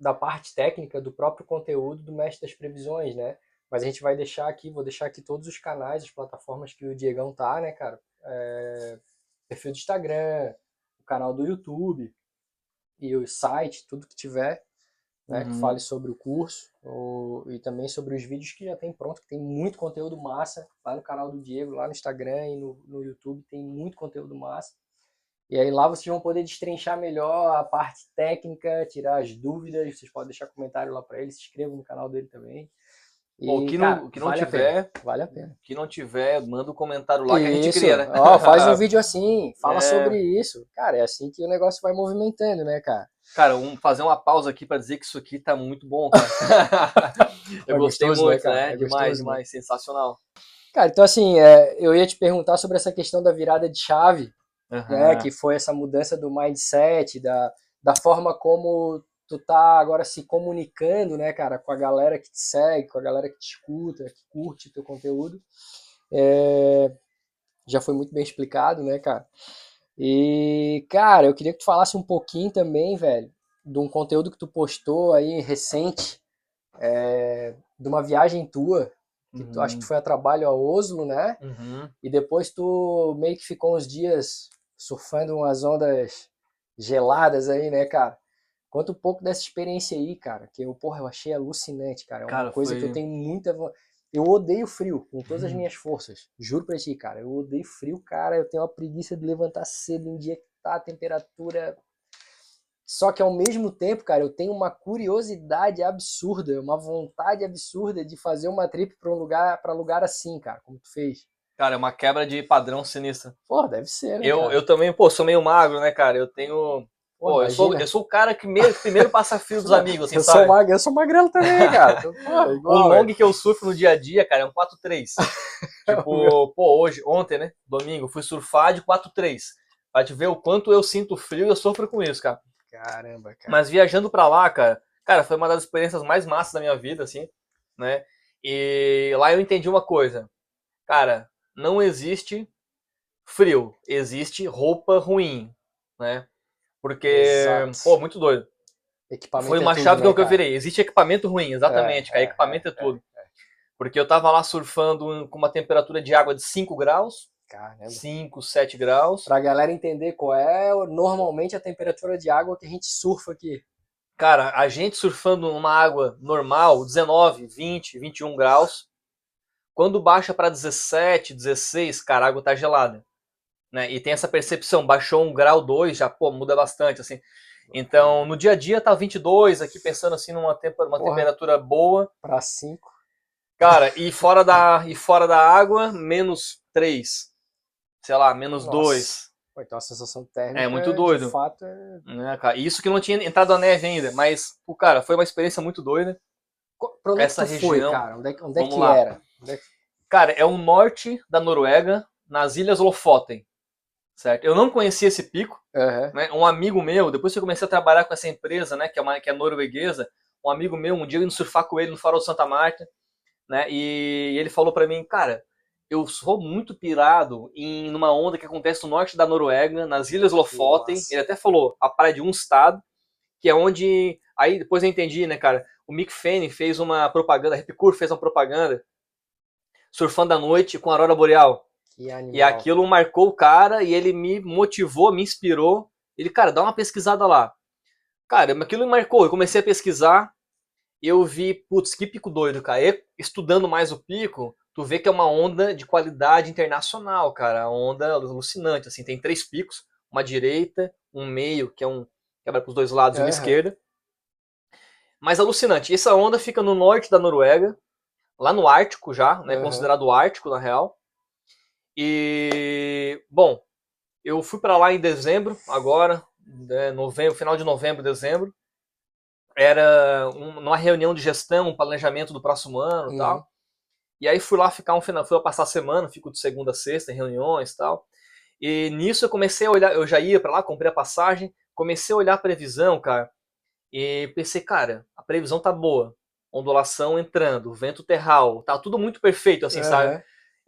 da parte técnica do próprio conteúdo do mestre das previsões, né? Mas a gente vai deixar aqui, vou deixar aqui todos os canais, as plataformas que o Diegão tá, né, cara? É, perfil do Instagram, o canal do YouTube e o site, tudo que tiver, né, que Uhum. fale sobre o curso o- e também sobre os vídeos que já tem pronto, que tem muito conteúdo massa lá no canal do Diego, lá no Instagram e no, no YouTube tem muito conteúdo massa. E aí lá vocês vão poder destrinchar melhor a parte técnica, tirar as dúvidas, vocês podem deixar comentário lá para ele, se inscrevam no canal dele também. Pô, que cara, não, que não vale a tiver, pena, vale a pena. que não tiver, manda um comentário lá que a gente cria, né? Ó, faz um [LAUGHS] vídeo assim, fala É. sobre isso. Cara, é assim que o negócio vai movimentando, né, cara? Cara, um, fazer uma pausa aqui para dizer que isso aqui tá muito bom, cara. [LAUGHS] Eu É gostei gostoso, né, muito, cara? né? É demais, gostoso, né? demais, sensacional. Cara, então assim, é, eu ia te perguntar sobre essa questão da virada de chave, né, Aham. que foi essa mudança do mindset, da, da forma como tu tá agora se comunicando, né, cara, com a galera que te segue, com a galera que te escuta, que curte teu conteúdo. É, já foi muito bem explicado, né, cara? E, cara, eu queria que tu falasse um pouquinho também, velho, de um conteúdo que tu postou aí recente, é, de uma viagem tua, que tu acho que foi a trabalho a Oslo, né? Uhum. E depois tu meio que ficou uns dias surfando umas ondas geladas aí, né, cara? Conta um pouco dessa experiência aí, cara, que eu, porra, eu achei alucinante, cara. É uma Cara, coisa que foi- eu tenho muita. Eu odeio frio, com todas as Uhum. minhas forças. Juro pra ti, cara. Eu odeio frio, cara. Eu tenho uma preguiça de levantar cedo em dia que tá a temperatura. Só que ao mesmo tempo, cara, eu tenho uma curiosidade absurda, uma vontade absurda de fazer uma trip pra um lugar, para lugar assim, cara, como tu fez. Cara, é uma quebra de padrão sinistra. Pô, deve ser, né, Eu, cara? eu também, pô, sou meio magro, né, cara? Eu tenho. Pô, eu sou, eu sou o cara que meio- primeiro passa frio [LAUGHS] dos amigos, assim, eu, sabe? sou mag... eu sou magrelo também, [LAUGHS] cara. Então, pô, O igual, long que eu surfo no dia a dia, cara, é um 4-3. [LAUGHS] tipo, pô, hoje, ontem, né? Domingo, fui surfar de 4-3. Pra te ver o quanto eu sinto frio e eu sofro com isso, cara. Caramba, cara. Mas viajando pra lá, cara, cara, foi uma das experiências mais massas da minha vida, assim, né? E lá eu entendi uma coisa. Cara, não existe frio, existe roupa ruim, né? Porque, Exato. pô, muito doido. Equipamento Foi é uma tudo, chave né, que eu virei. Existe equipamento ruim, exatamente, É, cara. é, equipamento é, é, tudo. Porque eu tava lá surfando com uma temperatura de água de 5 graus, Caramba. 5, 7 graus. Pra galera entender qual é normalmente a temperatura de água que a gente surfa aqui. Cara, a gente surfando numa água normal, 19, 20, 21 graus. Quando baixa para 17, 16, cara, a água tá gelada. Né? E tem essa percepção, baixou um grau, dois, já, pô, muda bastante, assim. Então, no dia a dia tá 22, aqui pensando assim numa uma Porra. temperatura boa. Pra 5. Cara, e fora da, e fora da água, menos 3. Sei lá, menos Nossa. 2. Então a sensação térmica É muito doido. de fato é... Né, cara? Isso que não tinha entrado a neve ainda, mas, pô, cara, foi uma experiência muito doida. Pra onde Essa é que tu foi, região- cara? Onde é, que- onde é que lá. era? É que- Cara, é o norte da Noruega, nas Ilhas Lofoten. Certo? Eu não conhecia esse pico, Aham. né? Um amigo meu, depois que eu comecei a trabalhar com essa empresa, né, que é, uma, que é norueguesa, um amigo meu, um dia eu indo surfar com ele no Farol de Santa Marta, né? E ele falou pra mim, cara, eu sou muito pirado em numa onda que acontece no norte da Noruega, nas Ilhas Lofoten. massa. Ele até falou a praia de um estado, que é onde aí depois eu entendi, né, cara? O Mick Fanning fez uma propaganda, a Ripcur fez uma propaganda surfando à noite com a aurora boreal. E aquilo marcou o cara e ele me motivou, me inspirou. Ele, cara, dá uma pesquisada lá. Cara, aquilo me marcou. Eu comecei a pesquisar eu vi, putz, que pico doido, cara. E estudando mais o pico, tu vê que é uma onda de qualidade internacional, cara. A onda alucinante, assim. Tem três picos, uma direita, um meio, que é um quebra para os dois lados, e uma esquerda. Mas alucinante. Essa onda fica no norte da Noruega, lá no Ártico já, né? Aham. Considerado Ártico, na real. E, bom, eu fui para lá em dezembro, agora, né, novembro, final de novembro, dezembro. Era um- uma reunião de gestão, um planejamento do próximo ano e Uhum. tal. E aí fui lá ficar um final, fui lá passar a semana, fico de segunda a sexta em reuniões e tal. E nisso eu comecei a olhar, eu já ia para lá, comprei a passagem, comecei a olhar a previsão, cara. E pensei, cara, a previsão tá boa. Ondulação entrando, vento terral, tá tudo muito perfeito, assim, sabe?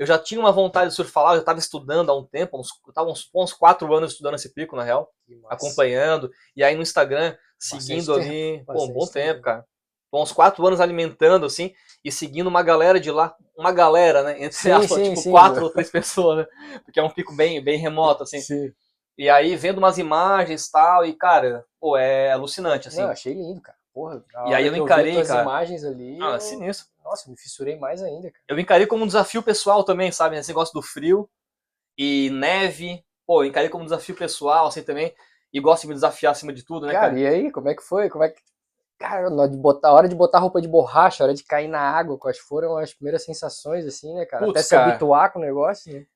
Eu já tinha uma vontade de surfar lá, eu já estava estudando há um tempo, uns, eu tava uns, uns quatro anos estudando esse pico, na real, massa. acompanhando, e aí no Instagram, Bastante seguindo tempo, ali, pô, um bastante bom tempo, tempo. cara. Tô uns quatro anos alimentando, assim, e seguindo uma galera de lá, uma galera, né, entre Sim, aspas, sim, tipo, sim. quatro ou três [LAUGHS] pessoas, né, porque é um pico bem, bem remoto, assim. Sim. E aí vendo umas imagens e tal, e cara, pô, é alucinante, assim. Não, achei lindo, cara. Porra, E aí eu encarei, vi tuas cara. imagens ali. Ah, eu- sinistro. Nossa, me fissurei mais ainda, cara. Eu encarei como um desafio pessoal também, sabe? Esse negócio do frio e neve. Pô, eu encarei como um desafio pessoal, assim também. E gosto de me desafiar acima de tudo, né, Cara, cara? e aí, como é que foi? Como é que. Cara, de botar, a hora de botar roupa de borracha, a hora de cair na água, quais foram as primeiras sensações, assim, né, cara? Putz, Até se cara. habituar com o negócio, né?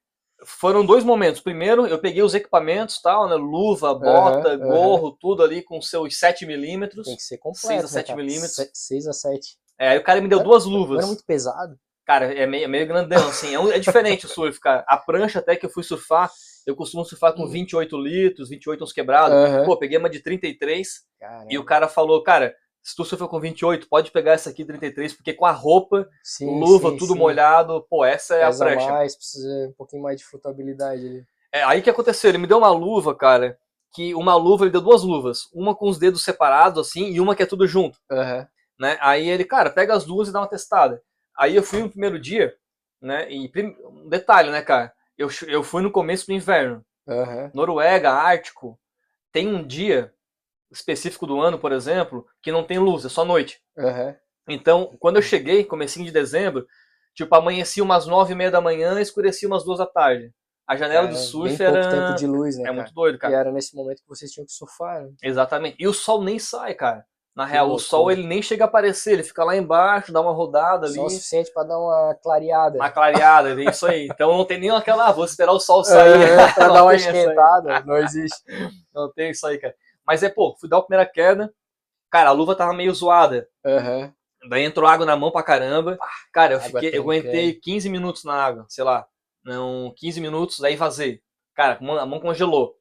Foram dois momentos. Primeiro, eu peguei os equipamentos, tal, né? Luva, bota, aham. gorro, tudo ali com seus 7 milímetros. Tem que ser completo. Seis a né, sete cara? milímetros. Se- 6 a 7. É, aí o cara me deu Era- duas luvas. era muito pesado. Cara, é meio, é meio grandão, assim. É, um- é diferente o surf, cara. A prancha até que eu fui surfar, eu costumo surfar com Uhum. 28 litros, 28 uns quebrados. Aham. Pô, peguei uma de 33. Caramba. E o cara falou, cara, se tu surfa com 28, pode pegar essa aqui 33, porque com a roupa, Sim, luva, sim, tudo sim. molhado, pô, essa é Pesa a prancha. mais, precisa um pouquinho mais de flutuabilidade ali. É, aí que aconteceu, ele me deu uma luva, cara, que uma luva, ele deu duas luvas, uma com os dedos separados, assim, e uma que é tudo junto, Aham. Né? Aí ele, cara, pega as duas e dá uma testada. Aí eu fui no primeiro dia, né, e um detalhe, né, cara, eu, eu fui no começo do inverno, Aham. Noruega, Ártico, tem um dia específico do ano, por exemplo, que não tem luz, é só noite. Aham. Então, quando eu cheguei, comecinho de dezembro, tipo, amanhecia umas nove e meia da manhã e escurecia umas duas da tarde. A janela do É, surf bem era... tempo de luz, né, É cara? muito doido, E cara. era nesse momento que vocês tinham que surfar, né? Exatamente. E o sol nem sai, cara. Na real, o sol ele nem chega a aparecer, ele fica lá embaixo, dá uma rodada ali, Só o suficiente pra dar uma clareada. uma clareada, é isso aí. Então não tem nem aquela, ah, vou esperar o sol sair. É, [LAUGHS] Não dar uma esquentada. Não existe. [LAUGHS] Não tem isso aí, cara. Mas é, pô, fui dar a primeira queda, cara, a luva tava meio zoada. Aham. Daí entrou água na mão pra caramba. Cara, eu fiquei, eu aguentei 15 minutos na água, sei lá. Não, 15 minutos, daí vazei. Cara, a mão congelou.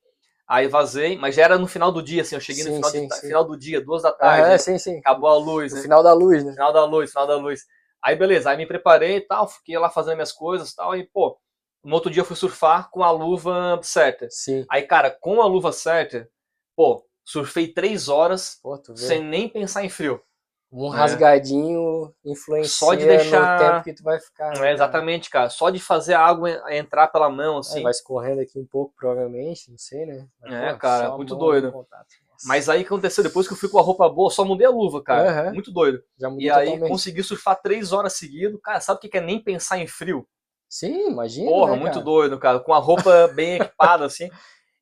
Aí vazei, mas já era no final do dia, assim, eu cheguei no Sim, final, sim, de final do dia, duas da tarde, Aham, né? sim, sim. acabou a luz, No né? final da luz, né? Final da luz, final da luz. Aí beleza, aí me preparei e tal, fiquei lá fazendo minhas coisas e tal, e pô, no outro dia eu fui surfar com a luva certa. Sim. Aí, cara, com a luva certa, pô, surfei três horas Pô, sem nem pensar em frio. Um É. rasgadinho influencia Só de deixar- no tempo que tu vai ficar. É, exatamente, cara. Só de fazer a água en- entrar pela mão, É, assim. vai escorrendo aqui um pouco, provavelmente, não sei, né? Mas, É, pô, cara, muito doido. Mas aí o que aconteceu? Depois que eu fui com a roupa boa, só mudei a luva, cara. Aham. Muito doido. E aí totalmente. consegui surfar três horas seguido. Cara, sabe o que é nem pensar em frio? Sim, imagina. Porra, né, muito cara? doido, cara. Com a roupa bem [LAUGHS] equipada, assim.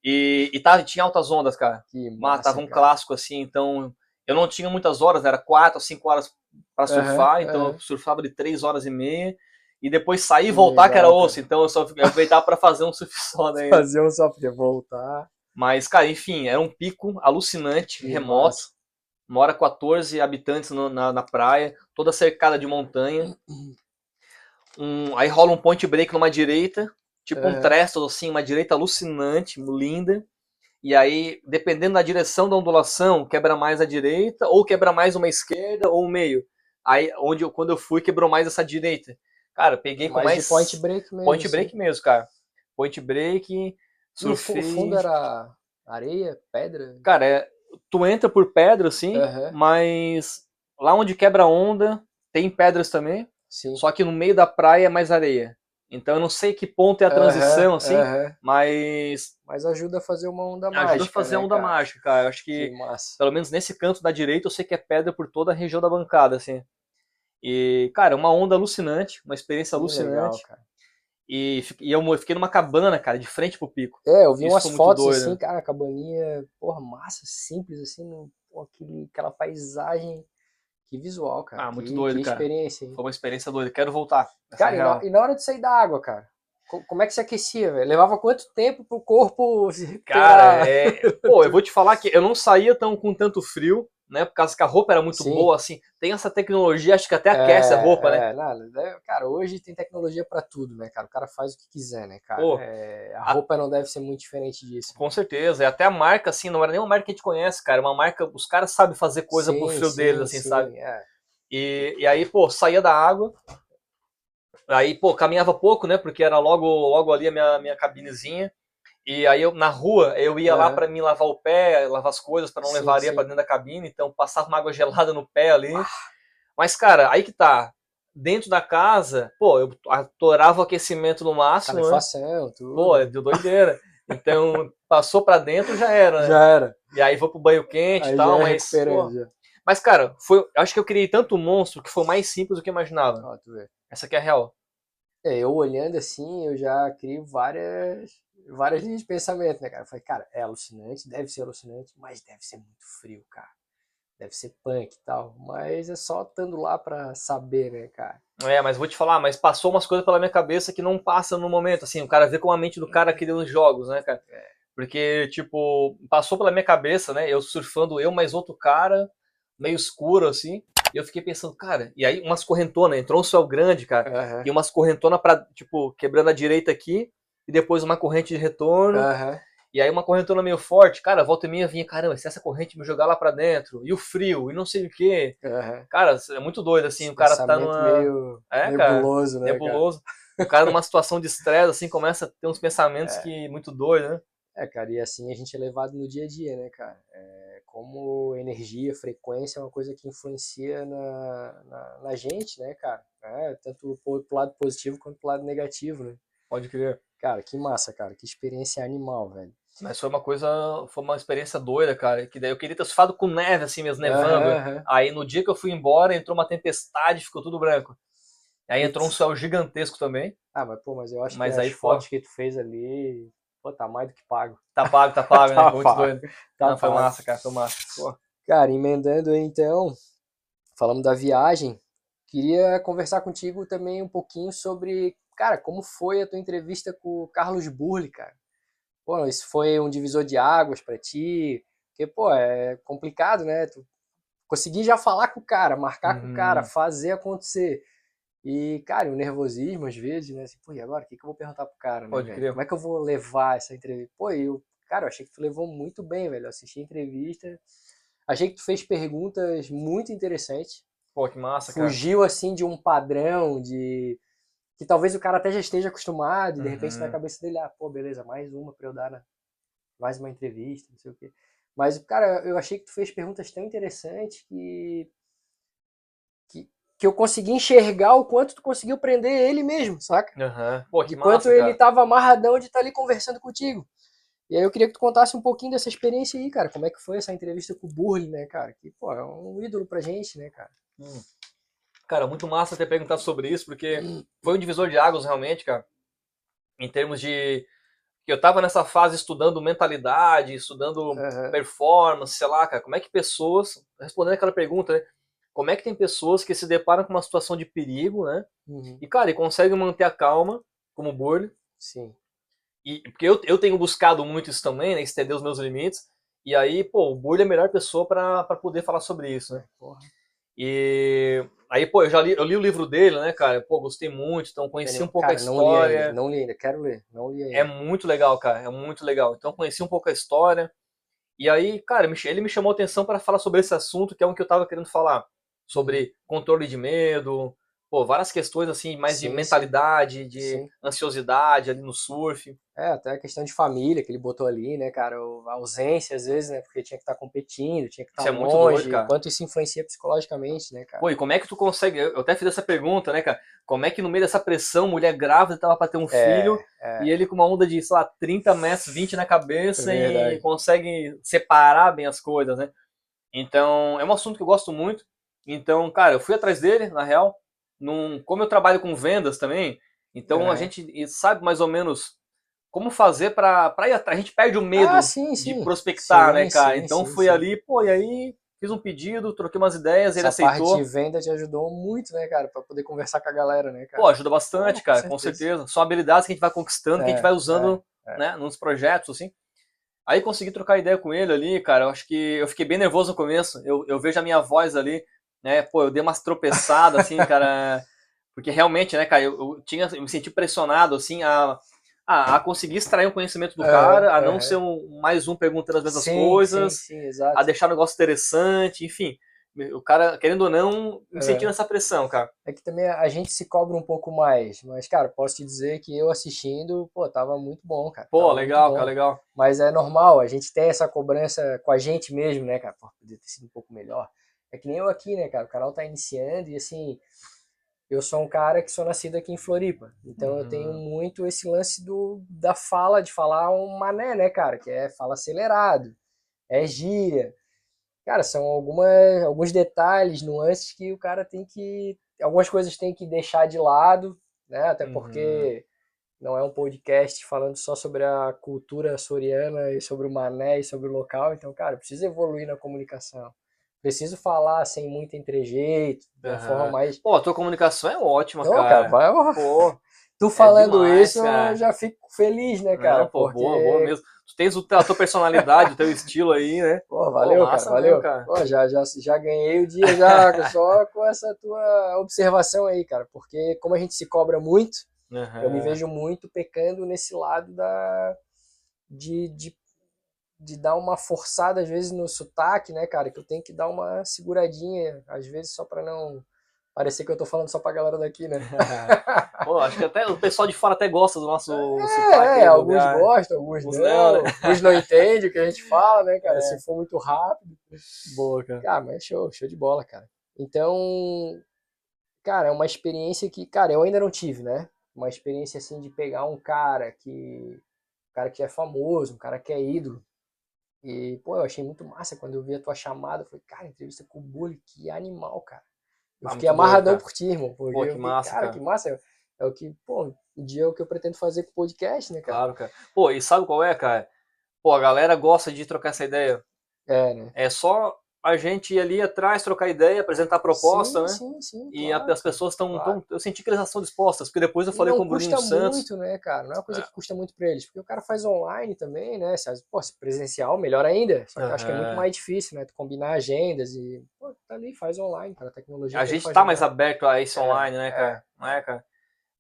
E, e tava, tinha altas ondas, cara. Que Mas massa, tava um cara. clássico, assim, então. Eu não tinha muitas horas, né? era quatro ou cinco horas pra surfar, Aham, então aham. eu surfava de três horas e meia. E depois sair e voltar, que era Legal, cara. osso. Então eu só aproveitava pra fazer um surf só, né? [LAUGHS] Fazer um só poder voltar. Mas, cara, enfim, era um pico alucinante, Que remoto. massa. Mora 14 habitantes no- na, na praia, toda cercada de montanha. Um, aí rola um point break numa direita, tipo um trestle, assim, uma direita alucinante, linda. E aí, dependendo da direção da ondulação, quebra mais a direita, ou quebra mais uma esquerda, ou o meio. Aí, onde eu, quando eu fui, quebrou mais essa direita. Cara, peguei com Mais point break mesmo. point assim. break mesmo, cara. Point break, surfei. o fundo era areia, pedra? Cara, é, tu entra por pedra, assim, Aham. mas lá onde quebra onda, tem pedras também, Sim. só que no meio da praia é mais areia. Então eu não sei que ponto é a transição, Aham, assim, aham. mas Mas ajuda a fazer uma onda mágica. ajuda a fazer né, onda cara? mágica, cara. Eu acho que, Que pelo menos nesse canto da direita, eu sei que é pedra por toda a região da bancada, assim. E, cara, uma onda alucinante, uma experiência Que legal, alucinante. cara. E, e eu fiquei numa cabana, cara, de frente pro pico. É, eu vi Isso umas fotos doido, assim, né? cara, cabaninha, porra, massa, simples, assim, aquele, aquela paisagem. Que visual, cara. Ah, muito que, doido, que cara. experiência, hein? Foi uma experiência doida. Quero voltar. Cara, e na, e na hora de sair da água, cara? co- Como é que se aquecia, velho? Levava quanto tempo pro corpo se? [LAUGHS] Cara, é... Pô, eu vou te falar que eu não saía tão com tanto frio, né? Por causa que a roupa era muito Sim. boa, assim. Tem essa tecnologia, acho que até aquece a roupa, né? É, né? Cara, hoje tem tecnologia pra tudo, né, cara? O cara faz o que quiser, né, cara? Pô, É, a- a roupa não deve ser muito diferente disso. Com certeza. E até a marca, assim, não era nem uma marca que a gente conhece, cara. Uma marca, os caras sabem fazer coisa pro Sim, frio sim, deles, assim, sim, sabe? é. E, e aí, pô, saía da água. Aí, pô, caminhava pouco, né? Porque era logo, logo ali a minha, minha cabinezinha. E aí, eu, na rua, eu ia lá Aham. pra mim lavar o pé, lavar as coisas pra não Sim, levar areia pra dentro da cabine. Então, passava uma água gelada no pé ali. Mas, cara, aí que tá. Dentro da casa, pô, eu atorava o aquecimento no máximo, né? Calefação, tudo. Pô, é de doideira. Então, passou pra dentro, já era, né? já era. E aí vou pro banho quente e tal, ia mas. pô, já. mas, cara, foi, eu acho que eu criei tanto monstro que foi mais simples do que eu imaginava. Vê. Essa aqui é a real. É, eu olhando assim, eu já crio várias, várias linhas de pensamento, né, cara? Eu falei, cara, é alucinante, deve ser alucinante, mas deve ser muito frio, cara. Deve ser punk e tal. Mas é só estando lá pra saber, né, cara? É, mas vou te falar, mas passou umas coisas pela minha cabeça que não passa no momento, assim, o cara vê como a mente do cara criando jogos, né, cara? Porque, tipo, passou pela minha cabeça, né, eu surfando eu mais outro cara, meio escuro, assim, e eu fiquei pensando, cara, e aí umas correntonas, entrou um céu grande, cara, Aham. e umas correntonas pra, tipo, quebrando a direita aqui, e depois uma corrente de retorno, Aham. e aí uma correntona meio forte, cara, volta e meia vinha, caramba, se essa corrente me jogar lá pra dentro, e o frio, e não sei o quê, Aham. cara, é muito doido, assim, o cara tá numa... meio É, cara, nebuloso, né, cara? nebuloso. O cara numa situação de estresse, assim, começa a ter uns pensamentos É. que muito doido, né? É, cara, e assim a gente é levado no dia a dia, né, cara? É, como energia, frequência é uma coisa que influencia na, na, na gente, né, cara? É, tanto pro, pro lado positivo quanto pro lado negativo, né? Pode crer. Cara, que massa, cara. Que experiência animal, velho. Mas foi uma coisa, foi uma experiência doida, cara. Que daí eu queria ter surfado com neve, assim mesmo, nevando. Aham. Aí no dia que eu fui embora, entrou uma tempestade, ficou tudo branco. Aí entrou um céu gigantesco também. Ah, mas pô, mas eu acho Mas que aí, as fotos que tu fez ali, pô, tá mais do que pago. Tá pago, tá pago, [LAUGHS] né? Tá Muito pago. doido. Tá Não, foi massa, cara, foi massa. Pô. Cara, emendando aí então, falando da viagem, queria conversar contigo também um pouquinho sobre, cara, como foi a tua entrevista com o Carlos Burli, cara. Pô, isso foi um divisor de águas para ti, porque, pô, é complicado, né? Tu conseguir já falar com o cara, marcar uhum. com o cara, uhum. fazer acontecer. E, cara, o nervosismo às vezes, né? Assim, pô, e agora? O que, que eu vou perguntar pro cara, né, Pode crer. Como é que eu vou levar essa entrevista? Pô, eu, cara, eu achei que tu levou muito bem, velho. Eu assisti a entrevista, achei que tu fez perguntas muito interessantes. Pô, que massa, cara. Fugiu, assim, de um padrão de... Que talvez o cara até já esteja acostumado e, de uhum. repente, na cabeça dele, ah, pô, beleza, mais uma pra eu dar, na... mais uma entrevista, não sei o quê. Mas, cara, eu achei que tu fez perguntas tão interessantes que que eu consegui enxergar o quanto tu conseguiu prender ele mesmo, saca? Uhum. Pô, que quanto massa, ele tava amarradão de estar tá ali conversando contigo. E aí eu queria que tu contasse um pouquinho dessa experiência aí, cara. Como é que foi essa entrevista com o Burley, né, cara? Que, pô, é um ídolo pra gente, né, cara? Hum. Cara, muito massa ter perguntado sobre isso, porque hum. foi um divisor de águas realmente, cara. Em termos de que eu tava nessa fase estudando mentalidade, estudando uhum. performance, sei lá, cara, como é que pessoas, respondendo aquela pergunta, né? Como é que tem pessoas que se deparam com uma situação de perigo, né? Uhum. E, cara, e conseguem manter a calma, como o Burley. Sim. E, porque eu, eu tenho buscado muito isso também, né? Estender os meus limites. E aí, pô, o Burley é a melhor pessoa para poder falar sobre isso, né? Porra. E aí, pô, eu já li, eu li o livro dele, né, cara? Pô, gostei muito, então conheci um pouco cara, a história. Não li, ainda, não li ainda, quero ler, não li ainda. É muito legal, cara, é muito legal. Então conheci um pouco a história. E aí, cara, ele me chamou a atenção para falar sobre esse assunto, que é um que eu tava querendo falar sobre controle de medo, pô, várias questões assim, mais sim, de mentalidade, sim. de sim. ansiosidade ali no surf. É, até a questão de família que ele botou ali, né, cara, a ausência às vezes, né, porque tinha que estar tá competindo, tinha que estar tá isso longe, é muito doido, cara. quanto isso influencia psicologicamente, né, cara. Pô, e como é que tu consegue, eu até fiz essa pergunta, né, cara, como é que no meio dessa pressão, mulher grávida tava para ter um é, filho, é. e ele com uma onda de, sei lá, 30 metros, 20 na cabeça é e consegue separar bem as coisas, né. Então, é um assunto que eu gosto muito, então, cara, eu fui atrás dele, na real. Num, como eu trabalho com vendas também, então é. a gente sabe mais ou menos como fazer para ir atrás. A gente perde o medo ah, sim, sim. de prospectar, sim, né, cara? então fui ali, pô, e aí fiz um pedido, troquei umas ideias, Essa ele aceitou. A parte de venda te ajudou muito, né, cara, para poder conversar com a galera, né, cara? Pô, ajuda bastante, cara, com certeza. certeza. São habilidades que a gente vai conquistando, é, que a gente é, vai usando, é, é. né, nos projetos, assim. Aí consegui trocar ideia com ele ali, cara. Eu acho que eu fiquei bem nervoso no começo. Eu, eu vejo a minha voz ali né? Pô, eu dei umas tropeçadas, assim, [LAUGHS] cara. Porque realmente, né, cara, eu, eu, tinha, eu me senti pressionado, assim, a, a, a conseguir extrair o conhecimento do é, cara, a não ser um, mais um perguntando as mesmas sim, coisas, sim, sim, a deixar o negócio interessante, enfim. O cara, querendo ou não, me é. sentindo essa pressão, cara. É que também a gente se cobra um pouco mais. Mas, cara, posso te dizer que eu assistindo, pô, tava muito bom, cara. Pô, legal, cara, legal. Mas é normal, a gente tem essa cobrança com a gente mesmo, né, cara? Pô, podia ter sido um pouco melhor. É que nem eu aqui, né, cara? O canal tá iniciando e assim, eu sou um cara que sou nascido aqui em Floripa. Então uhum. eu tenho uhum. muito esse lance do, da fala, de falar um mané, né, cara? Que é fala acelerado, é gíria. Cara, são algumas, alguns detalhes, nuances que o cara tem que. Algumas coisas tem que deixar de lado, né? Até porque uhum. não é um podcast falando só sobre a cultura soriana e sobre o mané e sobre o local. Então, cara, precisa evoluir na comunicação preciso falar sem muito entrejeito, de uma uhum. forma mais. Pô, a tua comunicação é ótima, Não, cara. cara vai... Pô, tu falando é demais, isso, cara. eu já fico feliz, né, cara? Não, pô, porque... boa, boa mesmo. Tu tens a tua personalidade, o teu estilo aí, né? Pô, valeu, pô, cara, valeu. Cara. Pô, já, já, já ganhei o dia já [LAUGHS] só com essa tua observação aí, cara. Porque como a gente se cobra muito, uhum. eu me vejo muito pecando nesse lado da de, de de dar uma forçada às vezes no sotaque, né, cara? Que eu tenho que dar uma seguradinha, às vezes, só para não parecer que eu tô falando só pra galera daqui, né? [LAUGHS] Pô, acho que até o pessoal de fora até gosta do nosso é, sotaque. É, alguns lugar. gostam, alguns, alguns não, não né? alguns não entendem o que a gente fala, né, cara? [LAUGHS] É. Se for muito rápido. Boa, cara. Ah, mas show, show de bola, cara. Então, cara, é uma experiência que, cara, eu ainda não tive, né? Uma experiência assim de pegar um cara que. Um cara que é famoso, um cara que é ídolo, e, pô, eu achei muito massa quando eu vi a tua chamada. Eu falei, cara, entrevista com o Bully, que animal, cara. Eu ah, fiquei amarradão por ti, irmão. Pô, que massa, cara, cara. que massa. É o que, pô, o dia é o que eu pretendo fazer com o podcast, né, cara? Claro, cara. Pô, e sabe qual é, cara? Pô, a galera gosta de trocar essa ideia. É, né? É só a gente ir ali atrás, trocar ideia, apresentar a proposta, sim, né? Sim, sim, E claro, as pessoas estão. claro. Eu senti que elas estão dispostas, porque depois eu falei não com o custa Santos. muito, né, cara? Não é uma coisa É. que custa muito pra eles, porque o cara faz online também, né? Se, pô, se presencial, melhor ainda. Só que eu acho que é muito mais difícil, né? Tu combinar agendas e, pô, tá ali, faz online, cara. A tecnologia A gente tá mais ajudar. aberto a isso É, online, né, é. cara? Não é, cara?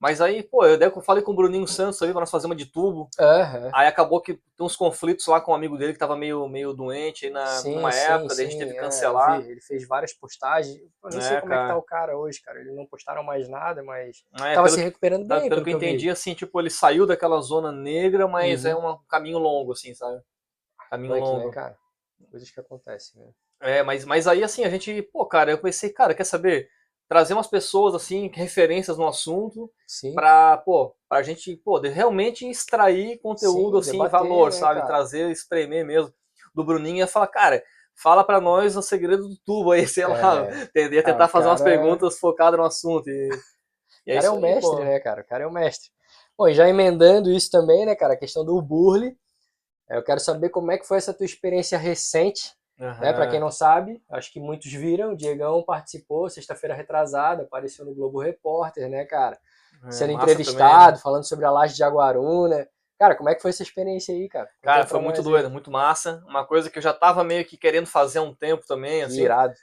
Mas aí, pô, eu, daí eu falei com o Bruninho Santos ali pra nós fazer uma de tubo. Aham. Aí acabou que tem uns conflitos lá com um amigo dele que tava meio, meio doente aí na, Sim, numa sim, época, daí a gente sim, teve que é, cancelar. vi, ele fez várias postagens. Eu nem É, sei como é que cara. tá o cara hoje, cara. Eles não postaram mais nada, mas É, tava pelo, se recuperando tá- bem, pelo que eu entendi, assim, tipo, ele saiu daquela zona negra, mas Uhum. é um caminho longo, assim, sabe? Caminho Punk, longo. né, cara? Coisas que acontecem, né? É, mas, mas aí, assim, a gente, pô, cara, eu pensei, cara, quer saber? Trazer umas pessoas, assim, referências no assunto, pra, pô, pra gente, pô, realmente extrair conteúdo, Sim, assim, debater, valor, né, sabe? cara? Trazer, espremer mesmo. Do Bruninho ia falar, cara, fala pra nós o segredo do tubo aí, [LAUGHS] sei lá. É. Entender, Ah, tentar o fazer umas cara- perguntas focadas no assunto. E, e O cara é isso o aí, mestre, pô. né, cara? O cara é o mestre. Bom, e já emendando isso também, né, cara? A questão do Burle. É, Eu quero saber como é que foi essa tua experiência recente, né? Pra quem não sabe, acho que muitos viram, o Diegão participou sexta-feira retrasada, apareceu no Globo Repórter, né, cara? É, Sendo entrevistado, também, né? falando sobre a laje de Jaguaruna. Cara, como é que foi essa experiência aí, cara? Cara, foi muito doido, muito massa. Uma coisa que eu já tava meio que querendo fazer há um tempo também, assim. Irado.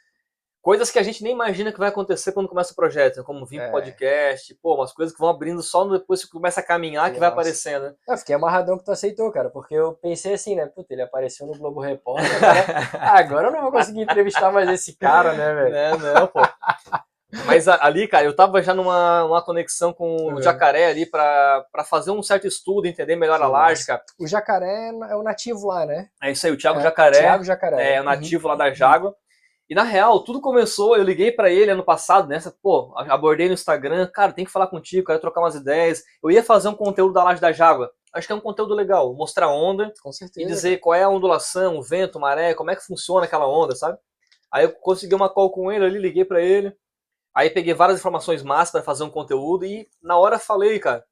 Coisas que a gente nem imagina que vai acontecer quando começa o projeto, como vir É. podcast, pô, umas coisas que vão abrindo só depois que começa a caminhar que vai aparecendo, né? Eu fiquei amarradão que tu aceitou, cara, porque eu pensei assim, né? Puta, ele apareceu no Globo Repórter, [LAUGHS] agora, agora eu não vou conseguir entrevistar mais esse cara, né, velho? Não, não, pô. Mas a- ali, cara, eu tava já numa, numa conexão com o Uhum. jacaré ali pra fazer um certo estudo, entender melhor a Que laje, cara. O jacaré é o nativo lá, né? É isso aí, o Thiago É, Jacaré. Thiago Jacaré. É, o nativo lá da Jágua. E na real, tudo começou, eu liguei pra ele ano passado, nessa, pô, abordei no Instagram, cara, tem que falar contigo, quero trocar umas ideias. Eu ia fazer um conteúdo da laje da Jágua. Acho que é um conteúdo legal, mostrar a onda Com e dizer qual é a ondulação, o vento, maré, como é que funciona aquela onda, sabe? Aí eu consegui uma call com ele ali, liguei pra ele. Aí peguei várias informações massas pra fazer um conteúdo e na hora falei, cara.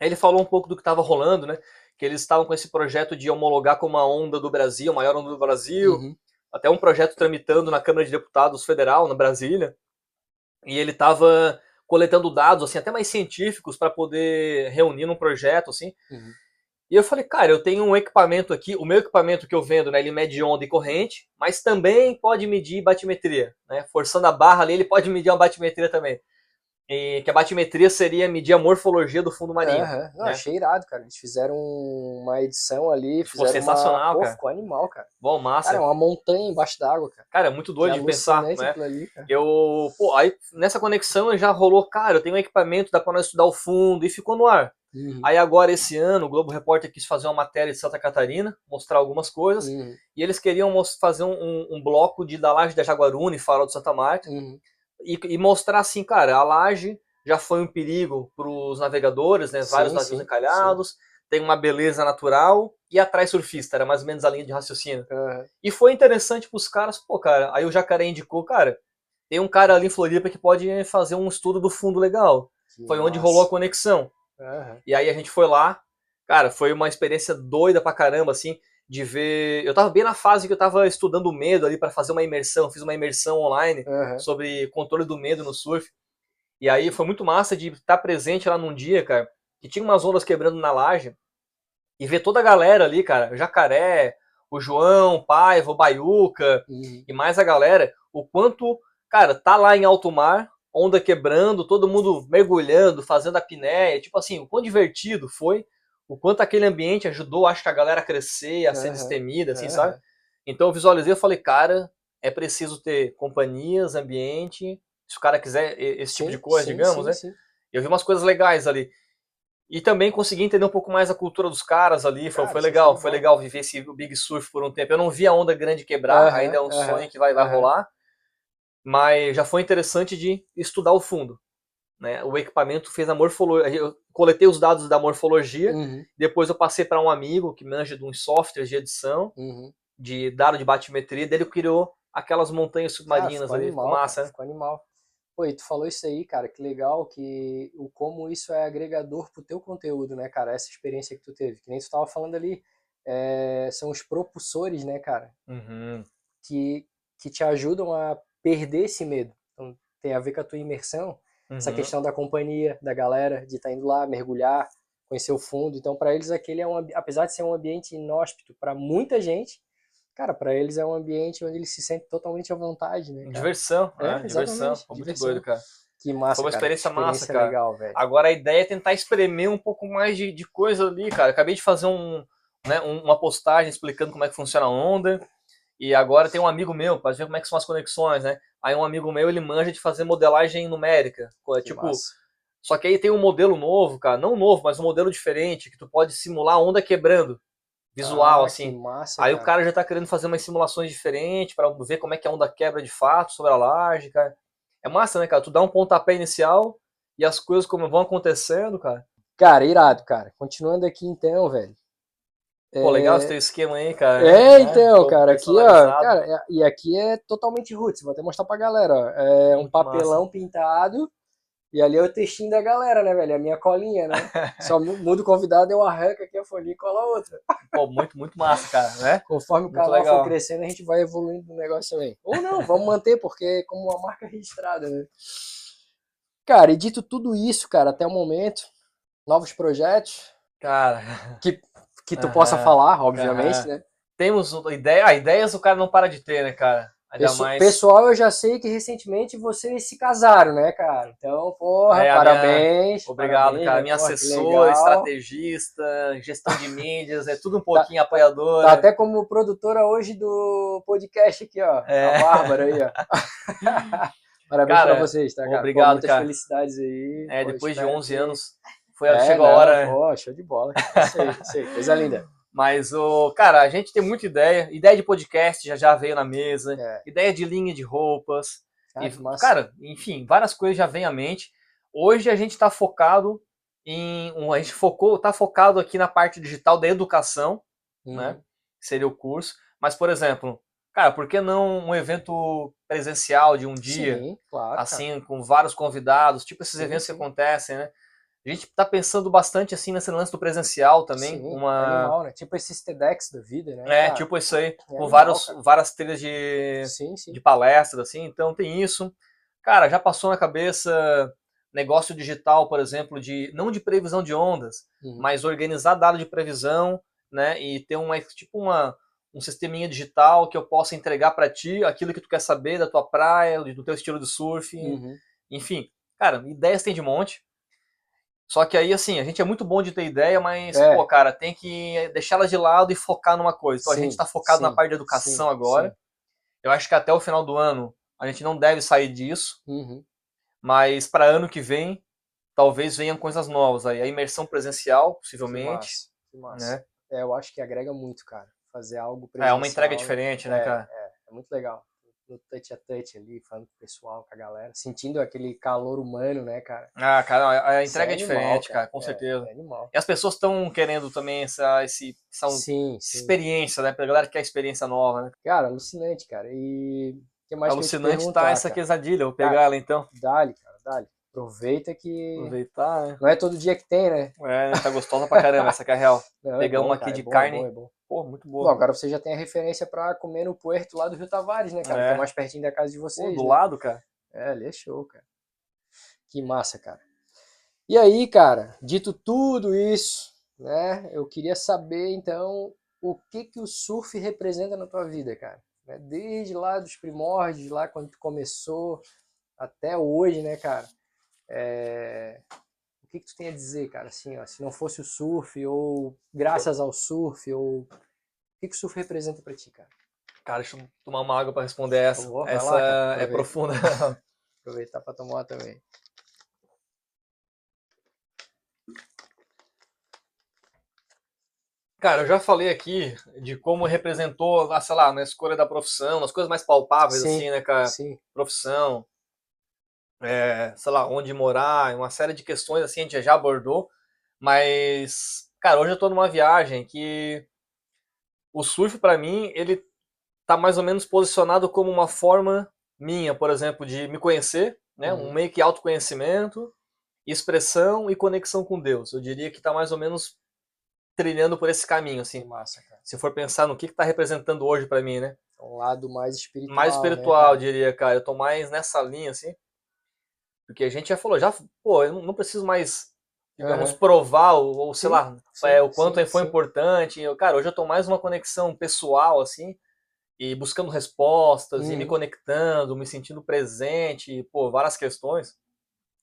Aí ele falou um pouco do que tava rolando, né? Que eles estavam com esse projeto de homologar como a onda do Brasil, a maior onda do Brasil Uhum. Até um projeto tramitando na Câmara de Deputados Federal, na Brasília, e ele estava coletando dados assim até mais científicos para poder reunir num projeto assim. Uhum. E eu falei, cara, eu tenho um equipamento aqui, o meu equipamento que eu vendo, né, ele mede onda e corrente, mas também pode medir batimetria, né? Forçando a barra ali, ele pode medir uma batimetria também. E que a batimetria seria medir a morfologia do fundo marinho. Aham. Não, né? achei irado, cara. Eles fizeram uma edição ali, Ficou fizeram sensacional, uma... Pô, cara. ficou animal, cara. Bom, massa. Cara, é uma montanha embaixo d'água, cara. Cara, é muito doido Que de pensar, né? ali. Eu, pô, aí nessa conexão já rolou, cara, eu tenho um equipamento, dá pra nós estudar o fundo, e ficou no ar. Uhum. Aí agora, esse ano, o Globo Repórter quis fazer uma matéria de Santa Catarina, mostrar algumas coisas, Uhum. e eles queriam fazer um, um- um bloco de da laje da Jaguaruna e Farol de Santa Marta, Uhum. E, e mostrar assim, cara, a laje já foi um perigo pros navegadores, né, vários Sim, navios sim, encalhados, tem uma beleza natural, e atrai surfista, era mais ou menos a linha de raciocínio. Aham. E foi interessante pros caras, pô, cara. Aí o Jacaré indicou, cara, tem um cara ali em Floripa que pode fazer um estudo do fundo legal. Que Foi onde rolou a conexão. Aham. E aí a gente foi lá. Cara, foi uma experiência doida pra caramba, assim, de ver. Eu tava bem na fase que eu tava estudando o medo ali pra fazer uma imersão. Fiz uma imersão online Aham. sobre controle do medo no surf. E aí foi muito massa de estar presente lá num dia, cara, que tinha umas ondas quebrando na laje e ver toda a galera ali, cara, o Jacaré, o João, o Paiva, o Baiuca Uhum. e mais a galera, o quanto, cara, tá lá em alto mar, onda quebrando, todo mundo mergulhando, fazendo a pinéia, tipo assim, o quão divertido foi, o quanto aquele ambiente ajudou, acho que a galera a crescer, a ser Aham. destemida, assim, Aham. sabe? Então eu visualizei, eu falei, cara, é preciso ter companhias, ambiente, se o cara quiser e- esse tipo Sim, de coisa, sim, digamos, sim, né? Eu vi umas coisas legais ali. E também consegui entender um pouco mais a cultura dos caras ali. Foi, Cara, foi é legal, muito foi legal viver esse Big Surf por um tempo. Eu não vi a onda grande quebrar, Aham, ainda é um sonho que vai, vai rolar. Mas já foi interessante de estudar o fundo. Né? O equipamento fez a morfologia. Eu coletei os dados da morfologia, Uhum. depois eu passei para um amigo que manja de uns softwares de edição, Uhum. de dado de batimetria, dele criou aquelas montanhas submarinas ficou ali. animal, massa, cara, né? ficou animal. Pô, e tu falou isso aí, cara, que legal que o como isso é agregador pro teu conteúdo, né, cara? Essa experiência que tu teve, que nem tu tava falando ali, é, são os propulsores, né, cara? Uhum. Que, que te ajudam a perder esse medo. Então, tem a ver com a tua imersão, uhum. essa questão da companhia, da galera, de estar tá indo lá, mergulhar, conhecer o fundo. Então, para eles, aquele é um, apesar de ser um ambiente inóspito para muita gente, cara, para eles é um ambiente onde eles se sentem totalmente à vontade, né? Cara? Diversão, é, né? Diversão. Muito diversão. doido, cara. Que massa, Foi uma experiência, cara. massa, cara. Legal, Agora a ideia é tentar espremer um pouco mais de, de coisa ali, cara. Acabei de fazer um, né, uma postagem explicando como é que funciona a onda. E agora tem um amigo meu, para ver como é que são as conexões, né? Aí um amigo meu, ele manja de fazer modelagem numérica. Que tipo, massa. só que aí tem um modelo novo, cara, não novo, mas um modelo diferente, que tu pode simular onda quebrando. Visual, ah, assim. Massa, aí cara. o cara já tá querendo fazer umas simulações diferentes para ver como é que a onda quebra de fato sobre a laje, cara. É massa, né, cara? Tu dá um pontapé inicial e as coisas como vão acontecendo, cara. Cara, irado, cara. Continuando aqui então, velho. Pô, legal é... esse teu esquema aí, cara. É, então, né? cara, aqui, ó, cara, é, e aqui é totalmente roots, vou até mostrar pra galera, ó. É um papelão massa. pintado, e ali é o textinho da galera, né, velho? A minha colinha, né? [LAUGHS] Só muda o convidado, eu arranco aqui a folhinha e cola outra. Pô, muito, muito massa, cara, né? Conforme o canal for crescendo, a gente vai evoluindo no negócio também. Ou não, vamos manter, porque é como uma marca registrada, né? Cara, e dito tudo isso, cara, até o momento, novos projetos. Cara. Que, que tu possa falar, obviamente, né? Temos ideia, ah, ideias o cara não para de ter, né, cara? Pesso, mais... Pessoal, eu já sei que recentemente vocês se casaram, né, cara? Então, porra, é, parabéns. Minha... Obrigado, parabéns, cara. Minha porra, assessora, estrategista, gestão de [LAUGHS] mídias, é tudo um pouquinho tá, apoiadora. Tá até como produtora hoje do podcast aqui, ó. É. A Bárbara aí, ó. [LAUGHS] parabéns pra vocês, tá, cara? Obrigado, Pô, muitas cara. felicidades aí. É, depois de 11 que... anos, foi, é, chegou não, a hora. Pô, show de bola. Isso aí, isso aí. Coisa linda. Mas, o cara, a gente tem muita ideia. Ideia de podcast já já veio na mesa. É. Ideia de linha de roupas. Ah, e, cara, enfim, várias coisas já vêm à mente. Hoje a gente está focado em. A gente focou, tá focado aqui na parte digital da educação, uhum. né? Seria o curso. Mas, por exemplo, cara, por que não um evento presencial de um dia? Sim, claro. Assim, cara. com vários convidados, tipo esses sim, eventos sim. que acontecem, né? A gente está pensando bastante assim nesse lance do presencial também. Sim, uma... Animal, né? Tipo esses TEDx da vida, né? É, cara? tipo isso aí. É com animal, vários, várias trilhas de, sim, sim. de palestras, assim. Então tem isso. Cara, já passou na cabeça negócio digital, por exemplo, de não de previsão de ondas, uhum. mas organizar dado de previsão, né? E ter uma tipo uma um sisteminha digital que eu possa entregar para ti aquilo que tu quer saber da tua praia, do teu estilo de surf, uhum. enfim. Cara, ideias tem de monte. Só que aí, assim, a gente é muito bom de ter ideia, mas, é. pô, cara, tem que deixá-la de lado e focar numa coisa. Então sim, a gente está focado sim, na parte de educação sim, agora. Eu acho que até o final do ano a gente não deve sair disso. Uhum. Mas para ano que vem, talvez venham coisas novas aí. A imersão presencial, possivelmente. Que massa, que massa. Né? É, eu acho que agrega muito, cara. Fazer algo presencial. É uma entrega diferente, né, é, cara? É, é muito legal no touch a touch ali, falando com o pessoal, com a galera, sentindo aquele calor humano, né, cara? Ah, cara, a entrega é, é diferente, animal, cara, com é, certeza. É animal. E as pessoas estão querendo também essa, esse, essa, sim, sim. experiência, né? Pra galera que quer experiência nova, né? Cara, alucinante, cara. E que mais alucinante tá essa quesadilha, vou pegar cara, ela então. Dale, cara, dale. Aproveita que. Aproveitar, né? Não é todo dia que tem, né? É, tá gostosa pra caramba, essa que é real. [LAUGHS] Não, Pegar é bom, aqui cara, de é bom, carne. É bom, é bom. Pô, muito boa. Bom, agora você já tem a referência pra comer no puerto lá do Rio Tavares, né, cara? É. Que é mais pertinho da casa de vocês. Pô, do né? lado, cara. É, ali é show, cara. Que massa, cara. E aí, cara, dito tudo isso, né? Eu queria saber, então, o que que o surf representa na tua vida, cara? Né, Desde lá dos primórdios, lá quando tu começou, até hoje, né, cara? É, O que que tu tem a dizer, cara? Assim, ó, se não fosse o surf, ou graças ao surf, ou o que que o surf representa pra ti, cara? Cara, deixa eu tomar uma água pra responder essa. essa lá, cara, é profunda. [LAUGHS] [LAUGHS] Aproveitar pra tomar também. Cara, eu já falei aqui de como representou, ah, sei lá, na escolha da profissão, nas coisas mais palpáveis, Sim, assim, né, cara? Sim, Profissão, é, sei lá, onde morar, uma série de questões, assim, a gente já abordou. Mas, cara, hoje eu tô numa viagem que o surf, pra mim, ele tá mais ou menos posicionado como uma forma minha, por exemplo, de me conhecer, né? Uhum. Um meio que autoconhecimento, expressão e conexão com Deus. Eu diria que tá mais ou menos trilhando por esse caminho, assim. massa, cara. Se for pensar no que, que tá representando hoje pra mim, né? Um lado mais espiritual. mais né, espiritual, eu diria, cara. Eu tô mais nessa linha, assim. Porque a gente já falou, já, pô, eu não- preciso mais, digamos, Aham. provar, ou, ou sei Sim, lá, sim, é, o quanto sim, foi importante. Eu, cara, hoje eu tô mais numa conexão pessoal, assim, e buscando respostas, e me Uhum. conectando, me sentindo presente, e, pô, várias questões.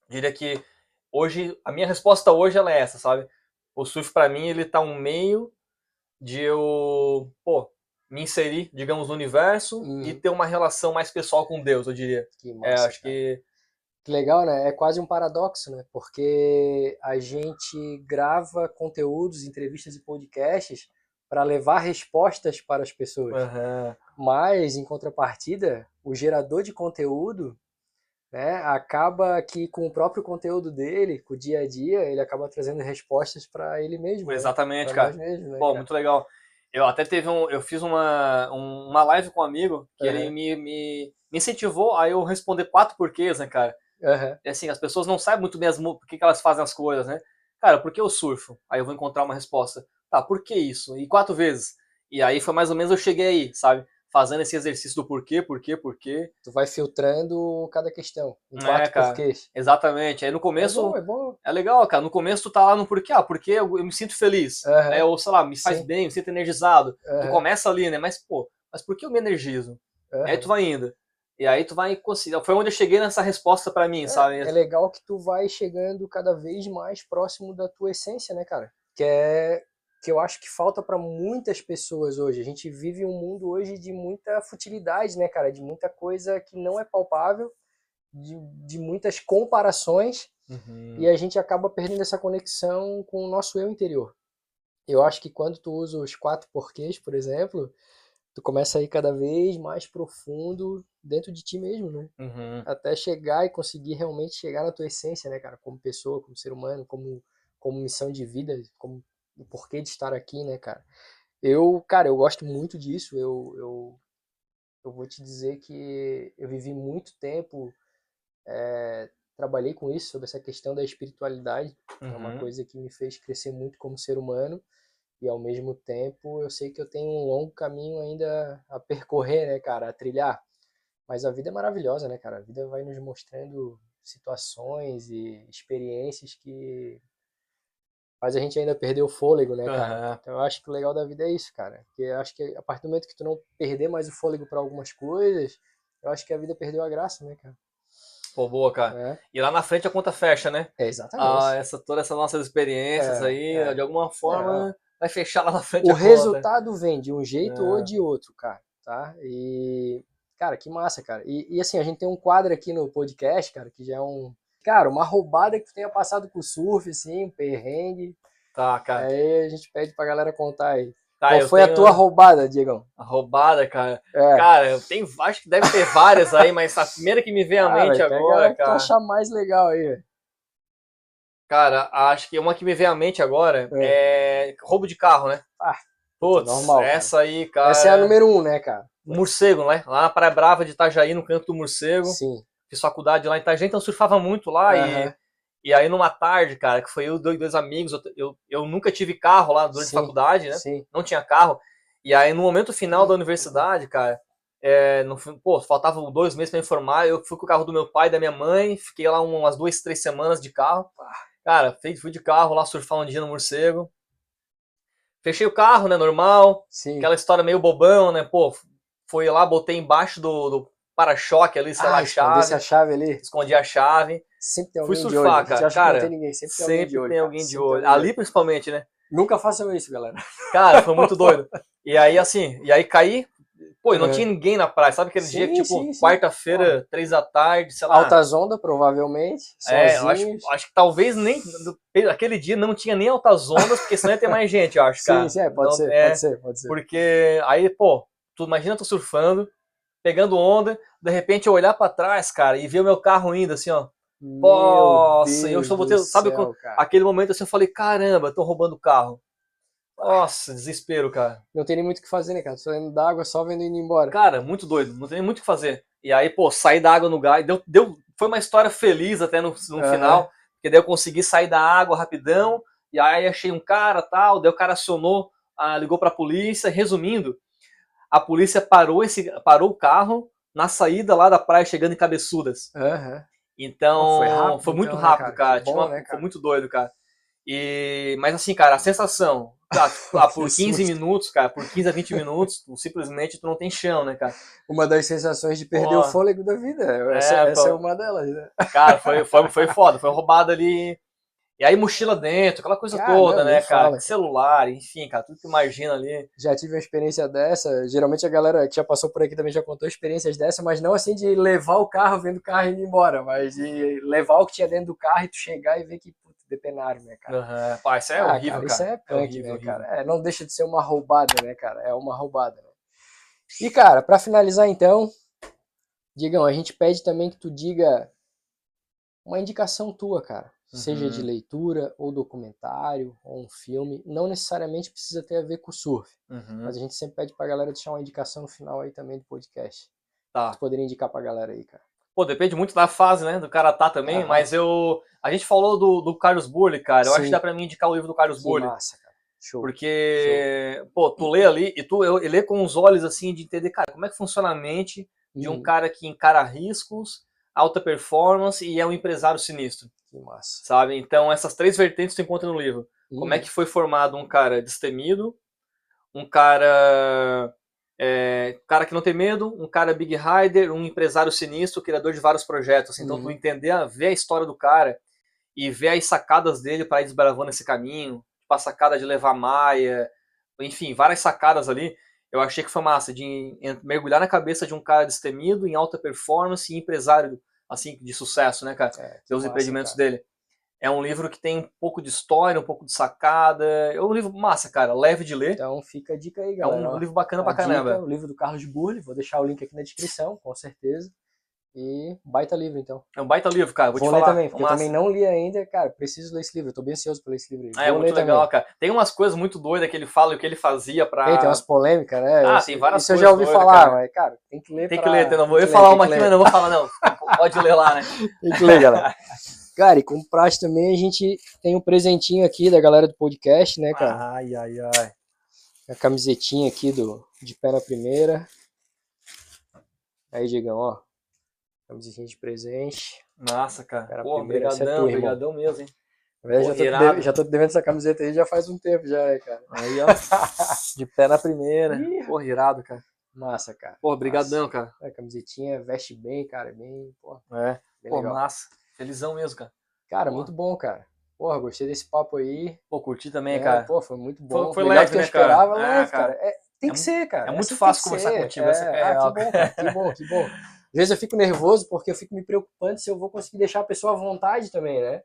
Diria que hoje, a minha resposta hoje ela é essa, sabe? O surf pra mim, ele tá um meio de eu, pô, me inserir, digamos, no universo Uhum. e ter uma relação mais pessoal com Deus, eu diria. Que É, massa, acho cara. que Que legal, né? É quase um paradoxo, né? Porque a gente grava conteúdos, entrevistas e podcasts para levar respostas para as pessoas. Aham. Mas, em contrapartida, o gerador de conteúdo, né, acaba que com o próprio conteúdo dele, com o dia a dia, ele acaba trazendo respostas para ele mesmo, né? Exatamente, Pra cara. nós mesmos, né, Pô, cara? muito legal. Eu até teve um. Eu fiz uma, um- uma live com um amigo que ele me, me, me incentivou a eu responder quatro porquês, né, cara? Aham. E assim, as pessoas não sabem muito bem as, por que, que elas fazem as coisas, né? Cara, por que eu surfo? Aí eu vou encontrar uma resposta. Tá, por que isso? E quatro vezes. E aí foi mais ou menos eu cheguei aí, sabe? Fazendo esse exercício do porquê, porquê, porquê. Tu vai filtrando cada questão, em É, quatro cara. porquês. Exatamente. Aí no É começo. bom, é bom. É legal, cara. No começo tu tá lá no porquê. Ah, porque eu, eu me sinto feliz. É, ou sei lá, me faz Sim. bem, me sinto energizado. Tu Aham, começa ali, né? Mas, pô, mas por que eu me energizo? E aí tu vai indo. E aí tu vai conseguir. Foi onde eu cheguei nessa resposta pra mim, sabe? É, é legal que tu vai chegando cada vez mais próximo da tua essência, né, cara? Que é que eu acho que falta para muitas pessoas hoje. A gente vive um mundo hoje de muita futilidade, né, cara? De muita coisa que não é palpável, de, de muitas comparações Uhum. e a gente acaba perdendo essa conexão com o nosso eu interior. Eu acho que quando tu usa os quatro porquês, por exemplo, tu começa a ir cada vez mais profundo dentro de ti mesmo, né? Uhum. até chegar e conseguir realmente chegar na tua essência, né, cara, como pessoa, como ser humano, como como missão de vida, como o porquê de estar aqui, né, cara. Eu, cara, eu gosto muito disso. Eu eu, eu vou te dizer que eu vivi muito tempo é, trabalhei com isso sobre essa questão da espiritualidade. É uma Uhum. coisa que me fez crescer muito como ser humano e ao mesmo tempo eu sei que eu tenho um longo caminho ainda a percorrer, né, cara, a trilhar. Mas a vida é maravilhosa, né, cara? A vida vai nos mostrando situações e experiências que faz a gente ainda perder o fôlego, né, cara? Aham. Então eu acho que o legal da vida é isso, cara. Porque eu acho que a partir do momento que tu não perder mais o fôlego para algumas coisas, eu acho que a vida perdeu a graça, né, cara? Pô, boa, cara. É, E lá na frente a conta fecha, né? é exatamente. Ah, essa, toda essas nossas experiências É, aí, é. de alguma forma, vai fechar lá na frente o a conta. resultado vem de um jeito É. ou de outro, cara, tá? E, cara, que massa, cara. E, e, assim, a gente tem um quadro aqui no podcast, cara, que já é um. Cara, uma roubada que tu tenha passado com o surf, assim, um perrengue. Tá, cara. Aí a gente pede pra galera contar aí. Tá, Qual foi a tenho tua roubada, Diegão? a roubada, cara. É. Cara, eu tenho, acho que deve ter várias aí, mas a primeira que me vem à Cara, mente a agora, que tu cara. achar mais legal aí. Cara, acho que uma que me vem à mente agora é, roubo de carro, né? Ah, Putz, normal, cara. essa aí, cara. Essa é a número um, né, cara? Morcego, né? Lá na Praia Brava de Itajaí, no canto do Morcego. Sim. Fiz faculdade lá em Itajaí, então eu surfava muito lá. E, Aham. e aí numa tarde, cara, que foi eu e dois, amigos, eu, eu, nunca tive carro lá durante Sim, a faculdade, né? Sim. Não tinha carro. E aí no momento final da universidade, cara, é, no, pô, faltavam dois meses pra me formar, eu fui com o carro do meu pai e da minha mãe, fiquei lá umas duas, três semanas de carro. Cara, fui, fui de carro lá surfar um dia no morcego. Fechei o carro, né? Normal. Sim. Aquela história meio bobão, né? Pô, foi lá, botei embaixo do, do para-choque ali, sei lá, Ah, a chave. a chave ali. Escondi a chave. Sempre tem Fui alguém de surfar, olho. A gente cara. Cara, tem ninguém. Sempre tem alguém Sempre de olho. tem alguém de Sempre olho. de Ali principalmente, né? Nunca façam isso, galera. Cara, foi muito doido. E aí, assim, e aí caí. Pô, e não É. tinha ninguém na praia. Sabe aquele Sim, dia que, tipo, quarta-feira, três da tarde, sei lá. Altas ondas, provavelmente. É, eu acho, acho que talvez nem. Aquele dia não tinha nem altas ondas, porque senão ia ter mais gente, eu acho, cara. Sim, sim, é, pode ser, é, pode ser, pode ser. Porque aí, pô, tu imagina tu surfando, pegando onda, de repente eu olhar pra trás, cara, e ver o meu carro indo assim, ó. Meu Nossa, eu Deus só vou do ter- sabe céu. Aquele momento assim, eu falei, caramba, tô roubando o carro. Nossa, desespero, cara. Não tem nem muito o que fazer, né, cara? Tô saindo d'água só vendo indo embora. Cara, muito doido, não tem nem muito o que fazer. E aí, pô, saí da água no gás, deu, deu, foi uma história feliz até no, no Aham. final, porque daí eu consegui sair da água rapidão, e aí achei um cara tal, daí o cara acionou, ah, ligou pra polícia, resumindo, a polícia parou, esse, parou o carro na saída lá da praia, chegando em Cabeçudas. Aham. Então, Foi rápido, foi muito então, né, rápido, cara? cara. Tinha bom, uma- né, Foi cara? muito doido, cara. E, mas assim, cara, a sensação, tá, [LAUGHS] ah, por Que 15 susto. minutos, cara, por 15 a 20 minutos, tu, simplesmente tu não tem chão, né, cara? Uma das sensações de perder o fôlego da vida. Essa É, essa é uma delas, né? Cara, foi, foi, foi foda, foi roubado ali. E aí mochila dentro, aquela coisa toda, não, né, cara? fala. Celular, enfim, cara, tudo que imagina ali. Já tive uma experiência dessa. Geralmente a galera que já passou por aqui também já contou experiências dessa, mas não assim de levar o carro, vendo o carro e ir embora, mas de levar o que tinha dentro do carro e tu chegar e ver que, depenaram, né, cara? Aham. Pá, isso é Ah, horrível, cara. Isso é punk, horrível, né, horrível. cara? É, não deixa de ser uma roubada, né, cara? É uma roubada, né? E, cara, pra finalizar então, Digão, a gente pede também que tu diga uma indicação tua, cara. Seja Uhum. de leitura, ou documentário, ou um filme. Não necessariamente precisa ter a ver com o surf, Uhum. mas a gente sempre pede pra galera deixar uma indicação no final aí também do podcast. Tá. Tu poderia indicar pra galera aí, cara. Pô, depende muito da fase, né, do Karatá também, Aham. mas eu... A gente falou do, do Carlos Burley, cara, eu acho Sim. que dá pra mim indicar o livro do Carlos Que Burley. massa, cara. Show. Porque, pô, tu lê ali e tu eu, lê com os olhos assim de entender, cara, como é que funciona a mente de um Hum, cara que encara riscos, alta performance e é um empresário sinistro, Que massa. sabe? Então, essas três vertentes tu encontra no livro. Como Hum, é que foi formado um cara destemido, um cara é, cara que não tem medo, um cara big rider, um empresário sinistro, criador de vários projetos. Então, Uhum. tu entender, a- ver a história do cara e ver as sacadas dele para ir desbravando esse caminho, tipo a sacada de levar maia, enfim, várias sacadas ali. Eu achei que foi massa de mergulhar na cabeça de um cara destemido, em alta performance e empresário assim de sucesso, né, cara? é, Ver os massa, empreendimentos cara. dele. É um livro que tem um pouco de história, um pouco de sacada. É um livro massa, cara, leve de ler. Então fica a dica aí, É galera. um ó. livro bacana A pra caramba. dica, o livro do Carlos Burle, vou deixar o link aqui na descrição, com certeza. E baita livro, então. É um baita livro, cara. Vou, Vou, te ler falar. também, porque eu massa. também não li ainda, cara. Preciso ler esse livro, eu tô bem ansioso por ler esse livro. aí. Ah, é muito legal, também. cara. Tem umas coisas muito doidas que ele fala e o que ele fazia pra. Tem, tem umas polêmicas, né? Ah, Isso- tem várias Isso eu coisas já ouvi falar, cara. mas, cara, tem que ler Tem que pra- ler, não vou eu que falar ler, uma aqui, que mas não vou falar, não. Pode ler lá, né? [LAUGHS] Tem que ler, galera. [LAUGHS] Cara, e como praxe também, a gente tem um presentinho aqui da galera do podcast, né, cara? Ai, ai, ai. A camisetinha aqui do De Pé na Primeira. Aí, Digão, ó. Camisetinha de presente. Nossa, cara. Cara, Pô, primeiro, essa é brigadão, brigadão mesmo, hein? Já, tô já tô devendo essa camiseta aí já faz um tempo já, né, cara? Aí, ó. [LAUGHS] De pé na primeira. Pô, irado, cara. Massa, cara. Pô, brigadão, cara. A camisetinha veste bem, cara. é Bem, pô, É. bem Pô, legal. massa. Felizão mesmo, cara. Cara, muito bom, cara. Porra, gostei desse papo aí. Pô, curti também, É, cara. Pô, foi muito bom. Foi- foi Melhor leve, que eu né, cara? esperava, É, leve, cara. cara. É, tem É que ser, cara. é muito tem fácil conversar ser. contigo, essa é ah, que bom, cara. Que bom, que bom. Às vezes eu fico nervoso porque eu fico me preocupando se eu vou conseguir deixar a pessoa à vontade também, né?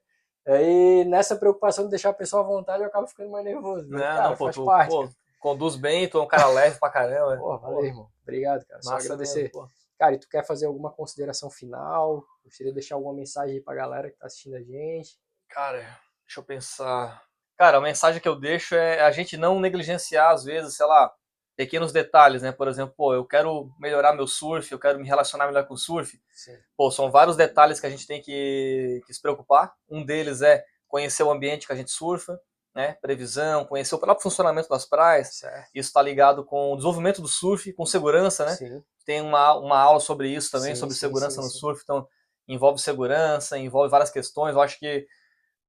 Aí nessa preocupação de deixar a pessoa à vontade eu acabo ficando mais nervoso. Não, Mas, cara, não, pô, faz tu parte. pô, conduz bem, tu é um cara leve pra caramba. Pô, valeu, irmão. Obrigado, cara. Só Massa agradecer. mesmo. Cara, e tu quer fazer alguma consideração final? Gostaria de deixar alguma mensagem aí pra galera que tá assistindo a gente? Cara, deixa eu pensar. Cara, a mensagem que eu deixo é a gente não negligenciar, às vezes, sei lá, pequenos detalhes, né? Por exemplo, pô, eu quero melhorar meu surf, eu quero me relacionar melhor com o surf. Sim. Pô, são vários detalhes que a gente tem que, que se preocupar. Um deles é conhecer o ambiente que a gente surfa, né? Previsão, conhecer o próprio funcionamento das praias. Certo. Isso está ligado com o desenvolvimento do surf, com segurança, né? Sim. Tem uma, uma aula sobre isso também, Sim, sobre sim, segurança no surf. Então, envolve segurança, envolve várias questões. Eu acho que,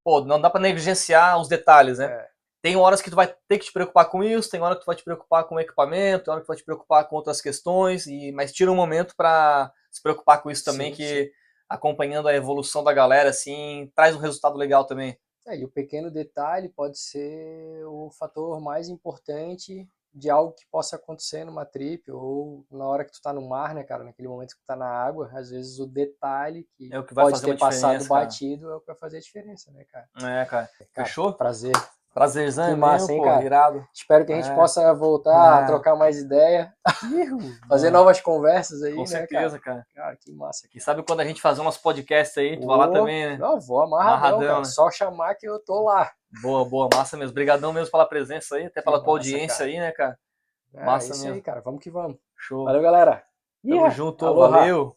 pô, não dá para negligenciar os detalhes, né? É. Tem horas que tu vai ter que te preocupar com isso, tem hora que tu vai te preocupar com o equipamento, tem hora que tu vai te preocupar com outras questões, e mas tira um momento para se preocupar com isso também, que acompanhando a evolução da galera, assim, traz um resultado legal também. É, e o pequeno detalhe pode ser o fator mais importante de algo que possa acontecer numa trip ou na hora que tu tá no mar, né, cara? Naquele momento que tu tá na água, às vezes o detalhe que, É o que pode ter passado cara. batido é o que vai fazer a diferença, né, cara? É, cara. Cara, Fechou? Prazer. Prazerzão, Que massa, mesmo, hein, pô, cara? irado. Espero que a gente É. possa voltar É. a trocar mais ideia, [LAUGHS] fazer novas conversas aí, Com né, certeza, cara. cara? Cara, que massa. E sabe quando a gente fazer umas podcasts aí, tu vai lá também, né? Não, vou amarradão, Amarradão, cara. né? Só chamar que eu tô lá. Boa, boa, massa mesmo. Obrigadão mesmo pela presença aí, até Que pela tua massa, audiência cara. aí, né, cara? É, Massa isso mesmo. aí, cara. Vamos que vamos. Show. Valeu, galera. Tamo Ih, junto, aloha. valeu.